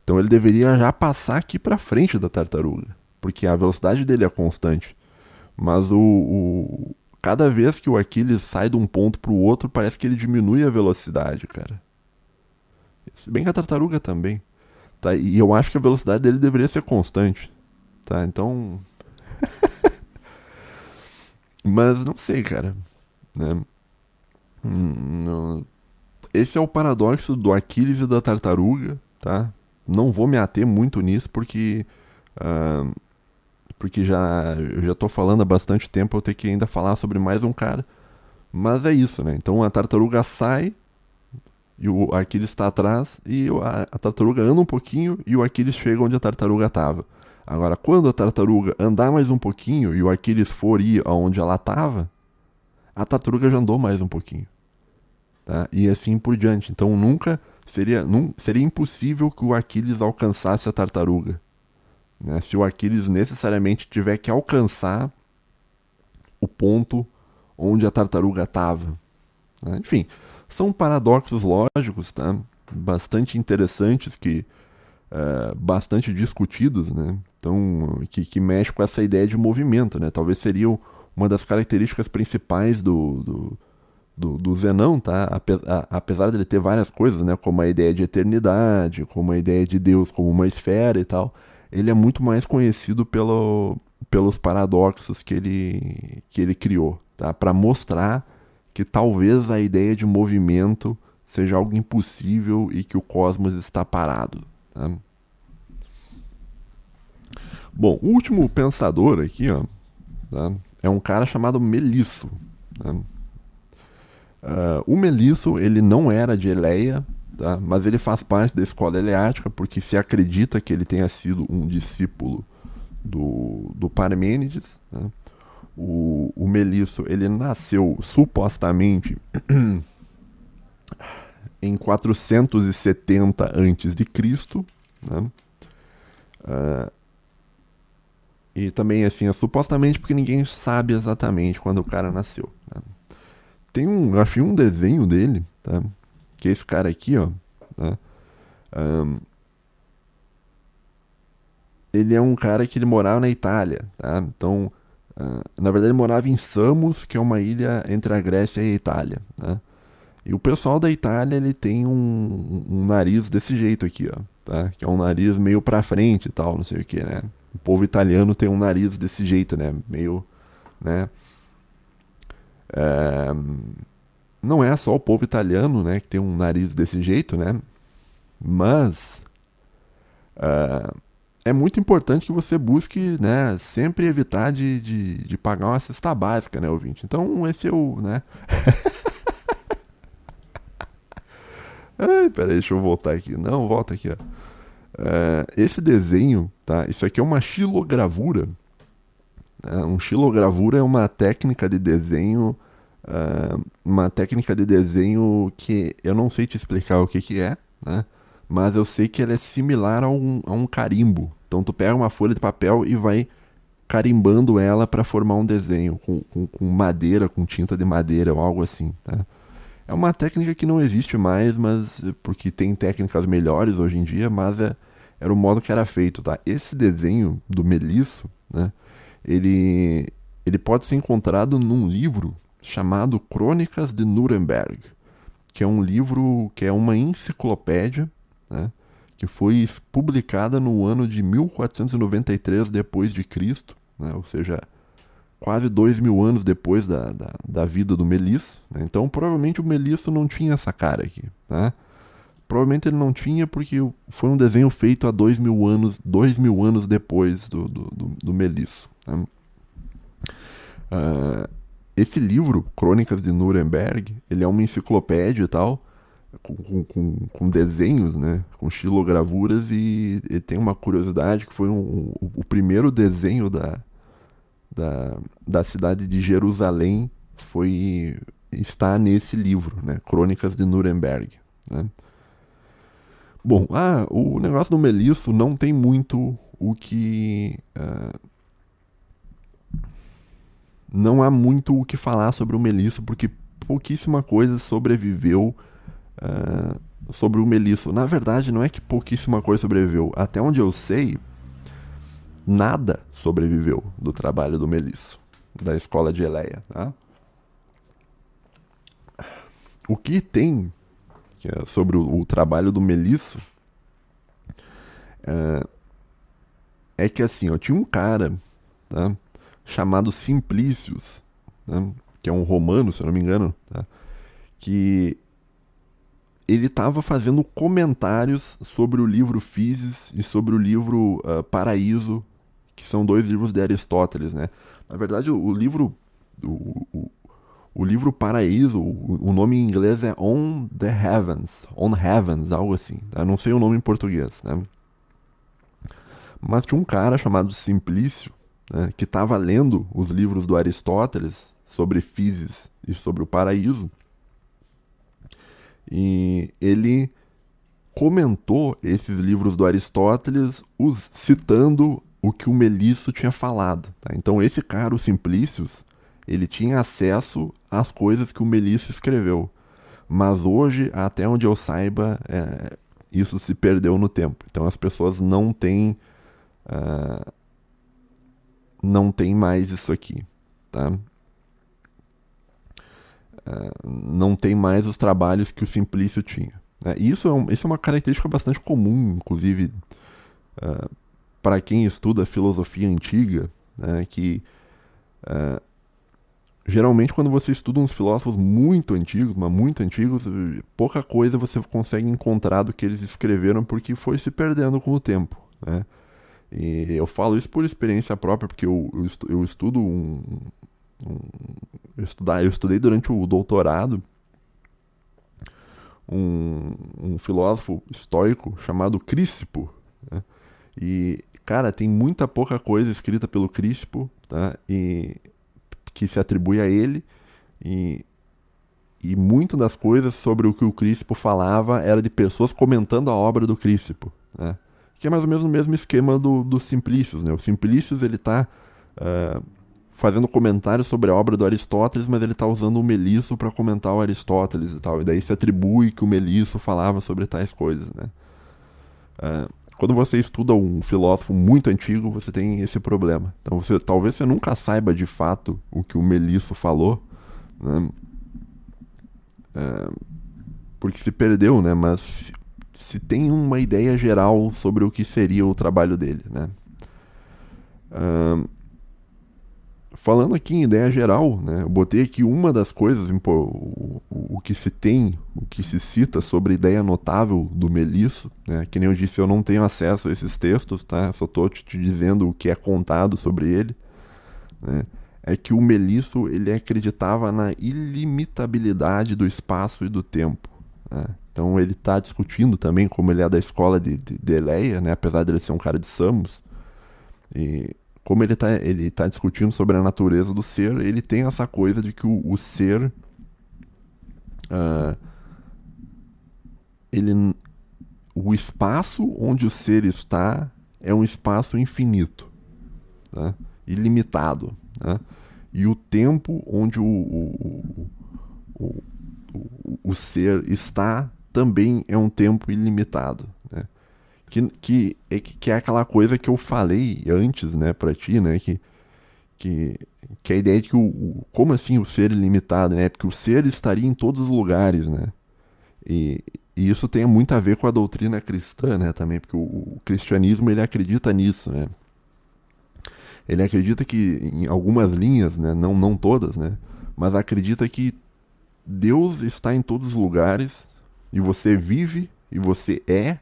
Então ele deveria já passar aqui para frente da tartaruga, porque a velocidade dele é constante. Mas o, o cada vez que o Aquiles sai de um ponto para o outro, parece que ele diminui a velocidade, cara. Se bem que a tartaruga também. Tá? E eu acho que a velocidade dele deveria ser constante. Tá? Então. Mas não sei, cara. Né? Hum, não, esse é o paradoxo do Aquiles e da tartaruga, tá? Não vou me ater muito nisso porque uh, porque já já tô falando há bastante tempo, eu tenho que ainda falar sobre mais um cara. Mas é isso, né? Então a tartaruga sai e o Aquiles está atrás e a, a, tartaruga anda um pouquinho e o Aquiles chega onde a tartaruga estava. Agora, quando a tartaruga andar mais um pouquinho e o Aquiles for ir aonde ela estava, a tartaruga já andou mais um pouquinho. Tá? E assim por diante. Então nunca seria, num, seria impossível que o Aquiles alcançasse a tartaruga. Né? Se o Aquiles necessariamente tiver que alcançar o ponto onde a tartaruga estava. Né? Enfim, são paradoxos lógicos, tá? Bastante interessantes que uh, bastante discutidos, né? Então, que, que mexe com essa ideia de movimento, né? Talvez seria uma das características principais do, do, do, do Zenão, tá? Apesar dele ter várias coisas, né? Como a ideia de eternidade, como a ideia de Deus como uma esfera e tal, ele é muito mais conhecido pelo, pelos paradoxos que ele, que ele criou, tá? Para mostrar que talvez a ideia de movimento seja algo impossível e que o cosmos está parado. Tá? Bom, o último pensador aqui ó, tá? é um cara chamado Melisso. Tá? Uh, o Melisso ele não era de Eleia, tá? mas ele faz parte da escola eleática porque se acredita que ele tenha sido um discípulo do, do Parmênides. Tá? o, o Melisso ele nasceu supostamente em 470 antes de Cristo, né? Uh, e também assim é supostamente porque ninguém sabe exatamente quando o cara nasceu. Né? Tem um, achei um desenho dele, tá? Que é esse cara aqui, ó. Tá? Um, ele é um cara que ele morava na Itália, tá? Então Uh, na verdade, ele morava em Samos, que é uma ilha entre a Grécia e a Itália. Né? E o pessoal da Itália ele tem um, um, nariz desse jeito aqui, ó, tá? Que é um nariz meio pra frente e tal, não sei o que, né? O povo italiano tem um nariz desse jeito, né? Meio, né? É... Não é só o povo italiano, né, que tem um nariz desse jeito, né? Mas uh, é muito importante que você busque, né, sempre evitar de, de, de pagar uma cesta básica, né, ouvinte? Então, esse é o, né? Ai, peraí, deixa eu voltar aqui. Não, volta aqui, ó. Uh, esse desenho, tá? Isso aqui é uma xilogravura. Uh, um xilogravura é uma técnica de desenho, uh, uma técnica de desenho que eu não sei te explicar o que que é, né? mas eu sei que ela é similar a um, a um carimbo. Então tu pega uma folha de papel e vai carimbando ela para formar um desenho com, com, com, madeira, com tinta de madeira ou algo assim. Tá? É uma técnica que não existe mais, mas porque tem técnicas melhores hoje em dia, mas é, era o modo que era feito. Tá? Esse desenho do Melisso, né, ele, ele pode ser encontrado num livro chamado Crônicas de Nuremberg, que é um livro que é uma enciclopédia né, que foi publicada no ano de 1493 depois de Cristo, né, ou seja, quase dois mil anos depois da, da, da vida do Melisso. Né, então, provavelmente o Melisso não tinha essa cara aqui, tá? Provavelmente ele não tinha porque foi um desenho feito há dois mil anos, dois mil anos depois do, do, do, do Melisso. Tá? Uh, esse livro, Crônicas de Nuremberg, ele é uma enciclopédia e tal, com, com, com, desenhos, né? Com xilogravuras e, e, tem uma curiosidade que foi um, um, o primeiro desenho da, da, da cidade de Jerusalém foi está nesse livro, né? Crônicas de Nuremberg, né? Bom, ah, o negócio do Melisso não tem muito o que uh, não há muito o que falar sobre o Melisso porque pouquíssima coisa sobreviveu uh, sobre o Melisso. Na verdade, não é que pouquíssima coisa sobreviveu. Até onde eu sei, nada sobreviveu do trabalho do Melisso, da escola de Eleia. Tá? O que tem é sobre o, o, trabalho do Melisso uh, é que assim, ó, tinha um cara tá, chamado Simplícios, né, que é um romano, se eu não me engano, tá, que ele estava fazendo comentários sobre o livro Physis e sobre o livro uh, Paraíso, que são dois livros de Aristóteles, né? Na verdade, o, livro o, o, o, livro Paraíso, o, nome em inglês é On the Heavens, On Heavens, algo assim. Tá? Não sei o nome em português, né? Mas tinha um cara chamado Simplício, né, que estava lendo os livros do Aristóteles sobre Físis e sobre o paraíso, e ele comentou esses livros do Aristóteles os citando o que o Melisso tinha falado. Tá? Então esse cara, o Simplícios, ele tinha acesso às coisas que o Melisso escreveu. Mas hoje, até onde eu saiba, é, isso se perdeu no tempo. Então as pessoas não têm uh, não tem mais isso aqui, tá? Uh, não tem mais os trabalhos que o Simplício tinha. Né? Isso, é um, isso é uma característica bastante comum, inclusive, uh, para quem estuda filosofia antiga, né? que uh, geralmente quando você estuda uns filósofos muito antigos, mas muito antigos, pouca coisa você consegue encontrar do que eles escreveram porque foi se perdendo com o tempo, né? E eu falo isso por experiência própria, porque eu, eu, estudo um, um eu, estudar, eu estudei durante o doutorado um, um filósofo estoico chamado Crícipo. Né? E, cara, tem muita pouca coisa escrita pelo Crícipo tá? e, que se atribui a ele. E, e muito das coisas sobre o que o Crícipo falava era de pessoas comentando a obra do Crícipo. Né? Que é mais ou menos o mesmo esquema do, do Simplícios. Né? O Simplícios ele está uh, fazendo comentários sobre a obra do Aristóteles, mas ele está usando o Melisso para comentar o Aristóteles e tal. E daí se atribui que o Melisso falava sobre tais coisas. Né? Uh, quando você estuda um filósofo muito antigo, você tem esse problema. Então, você, talvez você nunca saiba de fato o que o Melisso falou, né? É, porque se perdeu, né? Mas se tem uma ideia geral sobre o que seria o trabalho dele, né? Falando aqui em ideia geral, né, eu botei aqui uma das coisas, o, o, o, que se tem, o que se cita sobre a ideia notável do Melisso, né, que nem eu disse, eu não tenho acesso a esses textos, tá? Só estou te, te dizendo o que é contado sobre ele, né? É que o Melisso ele acreditava na ilimitabilidade do espaço e do tempo. Né? Então ele está discutindo também, como ele é da escola de, de, de Eleia, né? apesar de ele ser um cara de Samos, e como ele está ele tá discutindo sobre a natureza do ser, ele tem essa coisa de que o, o ser. Uh, ele, o espaço onde o ser está é um espaço infinito, né? ilimitado. Né? E o tempo onde o, o, o, o, o ser está também é um tempo ilimitado, né? Que, que, é, que é aquela coisa que eu falei antes, né, pra ti, né, que, que, que a ideia de que o, o, como assim o ser ilimitado, né, porque o ser estaria em todos os lugares, né, e, e isso tem muito a ver com a doutrina cristã, né, também, porque o, o cristianismo, ele acredita nisso, né, ele acredita que em algumas linhas, né, não, não todas, né, mas acredita que Deus está em todos os lugares e você vive e você é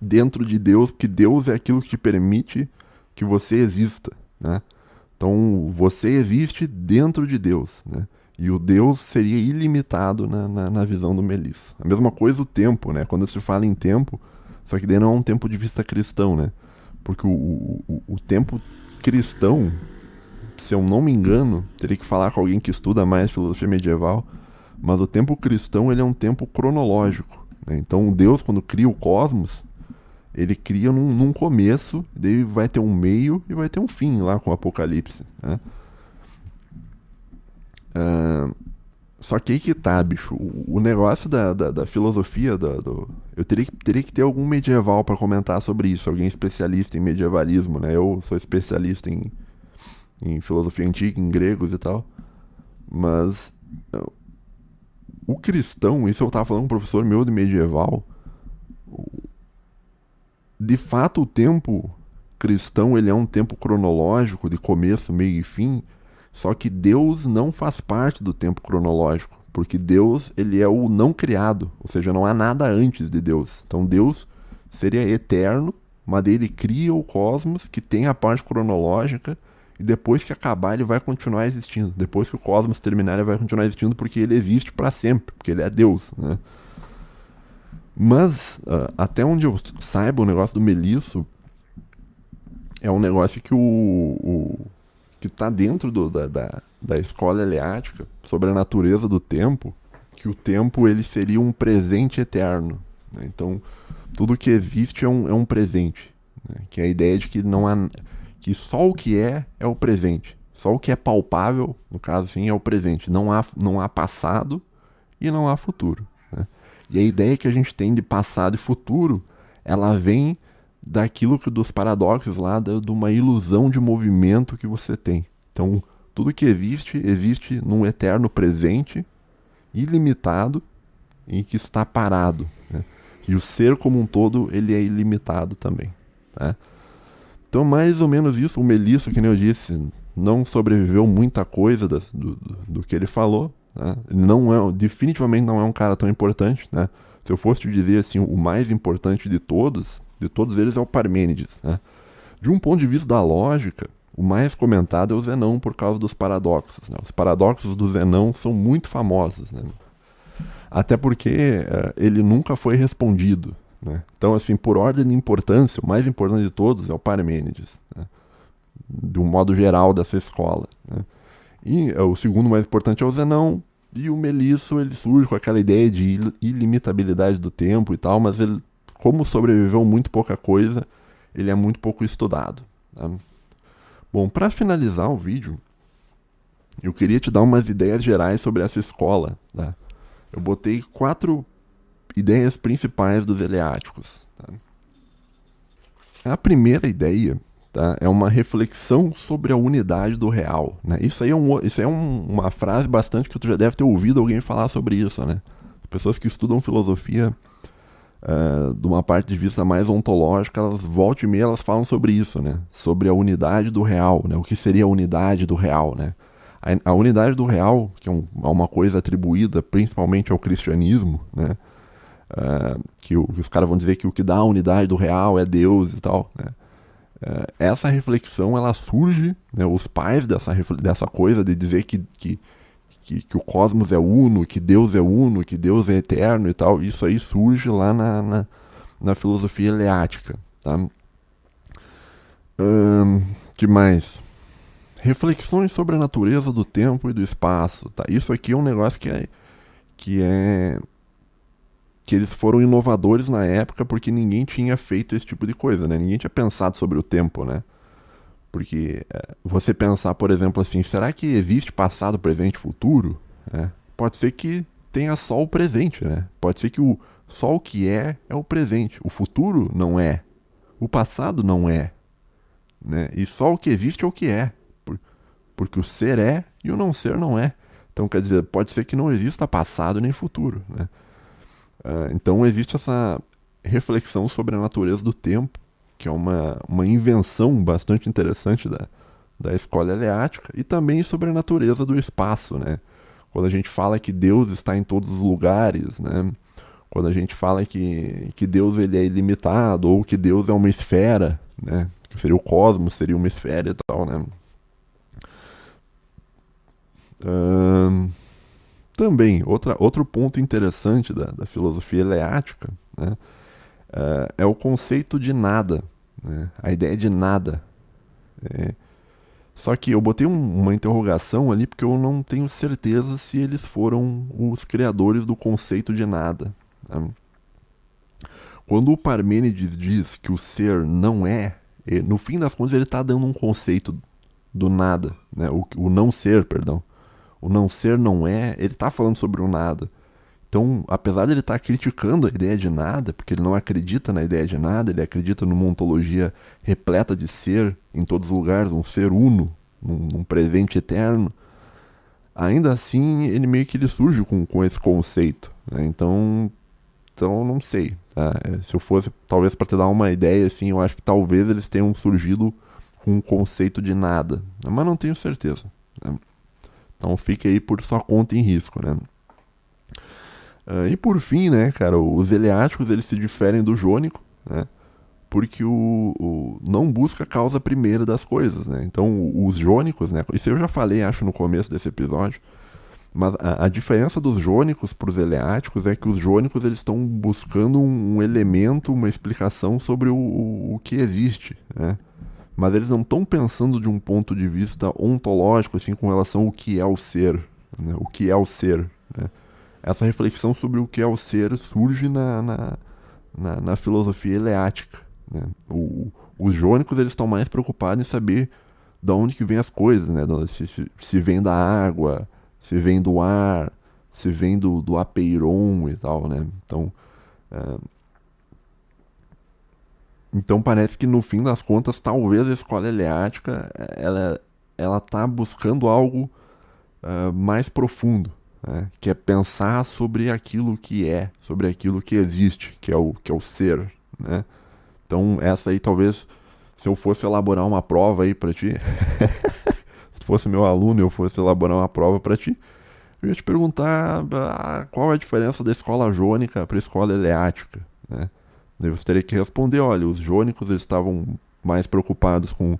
dentro de Deus, porque Deus é aquilo que te permite que você exista, né? Então você existe dentro de Deus, né? E o Deus seria ilimitado na, na, na, visão do Melisso. A mesma coisa o tempo, né? Quando se fala em tempo, só que daí não é um tempo de vista cristão, né? Porque o, o, o tempo cristão, se eu não me engano, teria que falar com alguém que estuda mais filosofia medieval, mas o tempo cristão ele é um tempo cronológico. Né? Então Deus, quando cria o cosmos, ele cria num, num, começo, daí vai ter um meio e vai ter um fim lá com o Apocalipse. Né? Uh, só que aí que tá, bicho. O, o negócio da, da, da filosofia, da, do, eu teria, teria que ter algum medieval para comentar sobre isso, alguém especialista em medievalismo, né? Eu sou especialista em, em filosofia antiga, em gregos e tal. Mas o cristão, isso eu estava falando com um professor meu de medieval, de fato o tempo cristão ele é um tempo cronológico de começo, meio e fim, só que Deus não faz parte do tempo cronológico, porque Deus ele é o não criado, ou seja, não há nada antes de Deus. Então Deus seria eterno, mas ele cria o cosmos, que tem a parte cronológica, e depois que acabar ele vai continuar existindo. Depois que o cosmos terminar ele vai continuar existindo porque ele existe para sempre, porque ele é Deus, né? Mas, uh, até onde eu saiba, o negócio do Melisso é um negócio que o, o que está dentro do, da, da, da escola eleática sobre a natureza do tempo, que o tempo ele seria um presente eterno. Né? Então, tudo que existe é um, é um presente. Né? Que é a ideia de que não há que só o que é é o presente. Só o que é palpável, no caso sim, é o presente. Não há, não há passado e não há futuro. Né? E a ideia que a gente tem de passado e futuro, ela vem daquilo que dos paradoxos lá, de, de uma ilusão de movimento que você tem. Então, tudo que existe, existe num eterno presente, ilimitado, e que está parado. Né? E o ser como um todo, ele é ilimitado também. Tá? Então, mais ou menos isso. O Melisso, que nem eu disse, não sobreviveu muita coisa das, do, do, do, que ele falou. Né? Não é, definitivamente não é um cara tão importante. Né? Se eu fosse te dizer assim, o mais importante de todos, de todos eles é o Parmênides. Né? De um ponto de vista da lógica, o mais comentado é o Zenão por causa dos paradoxos. Né? Os paradoxos do Zenão são muito famosos. Né? Até porque uh, ele nunca foi respondido. Né? Então, assim, por ordem de importância, o mais importante de todos é o Parmênides, né? de um modo geral dessa escola. Né? E uh, o segundo mais importante é o Zenão, e o Melisso ele surge com aquela ideia de ilimitabilidade do tempo e tal, mas ele como sobreviveu muito pouca coisa, ele é muito pouco estudado. Tá? Bom, para finalizar o vídeo, eu queria te dar umas ideias gerais sobre essa escola. Tá? Eu botei quatro ideias principais dos eleáticos. Tá? A primeira ideia tá, é uma reflexão sobre a unidade do real. Né? Isso aí é, um, isso é um, uma frase bastante que tu já deve ter ouvido alguém falar sobre isso. Né? Pessoas que estudam filosofia uh, de uma parte de vista mais ontológica, elas volta e meia elas falam sobre isso, né? Sobre a unidade do real, né? O que seria a unidade do real, né? A, unidade do real, que é, é, uma coisa atribuída principalmente ao cristianismo, né? Uh, que, o, que, os caras vão dizer que o que dá a unidade do real é Deus e tal, né? Uh, essa reflexão ela surge, né, os pais dessa, dessa coisa de dizer que, que que, que, o cosmos é uno, que Deus é uno, que Deus é eterno e tal, isso aí surge lá na, na, na filosofia eleática. Tá? Que mais? Reflexões sobre a natureza do tempo e do espaço. Tá? Isso aqui é um negócio que é, que é que eles foram inovadores na época porque ninguém tinha feito esse tipo de coisa, né? Ninguém tinha pensado sobre o tempo, né? Porque é, você pensar, por exemplo, assim, será que existe passado, presente futuro? É, pode ser que tenha só o presente, né? Pode ser que o, só o que é é o presente. O futuro não é. O passado não é. Né? E só o que existe é o que é. Por, porque o ser é e o não ser não é. Então, quer dizer, pode ser que não exista passado nem futuro. Né? Uh, então, existe essa reflexão sobre a natureza do tempo que é uma, uma invenção bastante interessante da, da escola eleática, e também sobre a natureza do espaço, né? Quando a gente fala que Deus está em todos os lugares, né? Quando a gente fala que, que Deus ele é ilimitado, ou que Deus é uma esfera, né? Que seria o cosmos, seria uma esfera e tal, né? Também, outra, outro ponto interessante da, da filosofia eleática, né? uh, é o conceito de nada, né? a ideia de nada. É, só que eu botei um, uma interrogação ali porque eu não tenho certeza se eles foram os criadores do conceito de nada. Né? Quando o Parmênides diz que o ser não é, no fim das contas ele está dando um conceito do nada, né? o, o não ser, perdão. O não ser não é, ele está falando sobre o nada. Então, apesar de ele estar tá criticando a ideia de nada, porque ele não acredita na ideia de nada, ele acredita numa ontologia repleta de ser em todos os lugares, um ser uno, num, num presente eterno, ainda assim ele meio que ele surge com, com esse conceito. Né? Então, então não sei. Tá? É, se eu fosse, talvez para te dar uma ideia, assim, eu acho que talvez eles tenham surgido com um conceito de nada, mas não tenho certeza. Então fique aí por sua conta em risco, né? Uh, e por fim, né, cara, os eleáticos eles se diferem do jônico, né? porque o, o, não busca a causa primeira das coisas, né? Então, os jônicos, né? Isso eu já falei, acho, no começo desse episódio. Mas a, a diferença dos jônicos para os eleáticos é que os jônicos eles estão buscando um, um, elemento, uma explicação sobre o, o, o que existe, né? Mas eles não estão pensando de um ponto de vista ontológico, assim, com relação ao que é o ser, né? O que é o ser, né? Essa reflexão sobre o que é o ser surge na, na, na, na filosofia eleática, né? O, os jônicos eles estão mais preocupados em saber de onde que vem as coisas, né? Se, se vem da água, se vem do ar, se vem do, do apeiron e tal, né? Então, é... então parece que no fim das contas, talvez a escola eleática ela ela está buscando algo uh, mais profundo, né? que é pensar sobre aquilo que é, sobre aquilo que existe, que é o que é o ser, né? Então, essa aí talvez, se eu fosse elaborar uma prova aí para ti, se fosse meu aluno eu fosse elaborar uma prova para ti, eu ia te perguntar ah, qual é a diferença da escola jônica para a escola eleática, né? Você teria que responder, olha, os jônicos eles estavam mais preocupados com,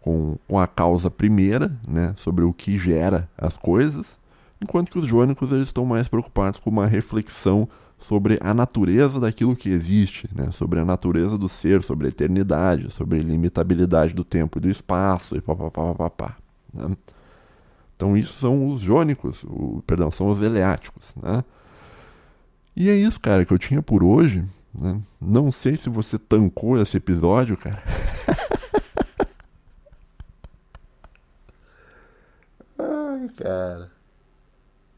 com, com a causa primeira, né, sobre o que gera as coisas, enquanto que os jônicos eles estão mais preocupados com uma reflexão sobre a natureza daquilo que existe, né? sobre a natureza do ser, sobre a eternidade, sobre a ilimitabilidade do tempo e do espaço, e papapá. Né? Então, isso são os jônicos, o, perdão, são os eleáticos. Né? E é isso, cara, que eu tinha por hoje. Né? Não sei se você tancou esse episódio, cara. Ai, cara.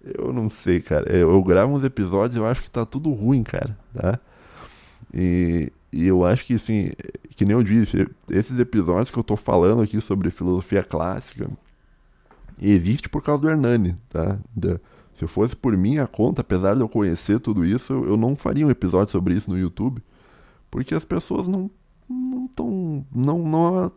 Eu não sei, cara. Eu, eu gravo uns episódios e eu acho que tá tudo ruim, cara, tá? E, e eu acho que, assim, que nem eu disse, esses episódios que eu tô falando aqui sobre filosofia clássica, existe por causa do Hernani, tá? Da, se fosse por minha conta, apesar de eu conhecer tudo isso, eu, não faria um episódio sobre isso no YouTube, porque as pessoas não não tão não não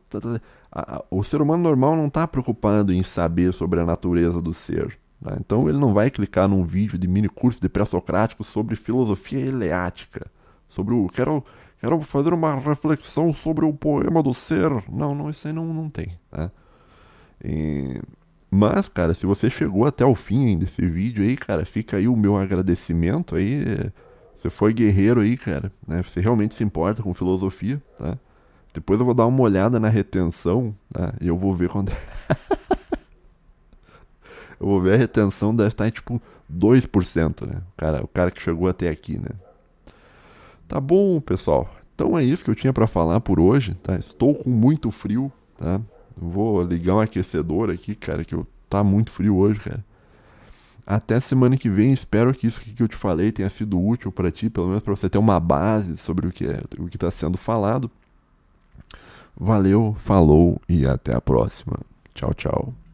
o ser humano normal não está preocupado em saber sobre a natureza do ser Tá? Então ele não vai clicar num vídeo de mini curso de pré-socrático sobre filosofia eleática, sobre o quero quero fazer uma reflexão sobre o poema do ser. Não, não isso aí não, não tem. Tá? E... Mas, cara, se você chegou até o fim desse vídeo aí, cara, fica aí o meu agradecimento aí. Você foi guerreiro aí, cara. Né? Você realmente se importa com filosofia, tá? Depois eu vou dar uma olhada na retenção, tá? E eu vou ver quando. eu vou ver a retenção deve estar em tipo 2%, né? O cara, o cara que chegou até aqui, né? Tá bom, pessoal. Então é isso que eu tinha para falar por hoje, tá? Estou com muito frio, tá? Vou ligar um aquecedor aqui, cara, que eu, tá muito frio hoje, cara. Até semana que vem, espero que isso que eu te falei tenha sido útil para ti, pelo menos para você ter uma base sobre o que é, o que está sendo falado. Valeu, falou e até a próxima. Tchau, tchau.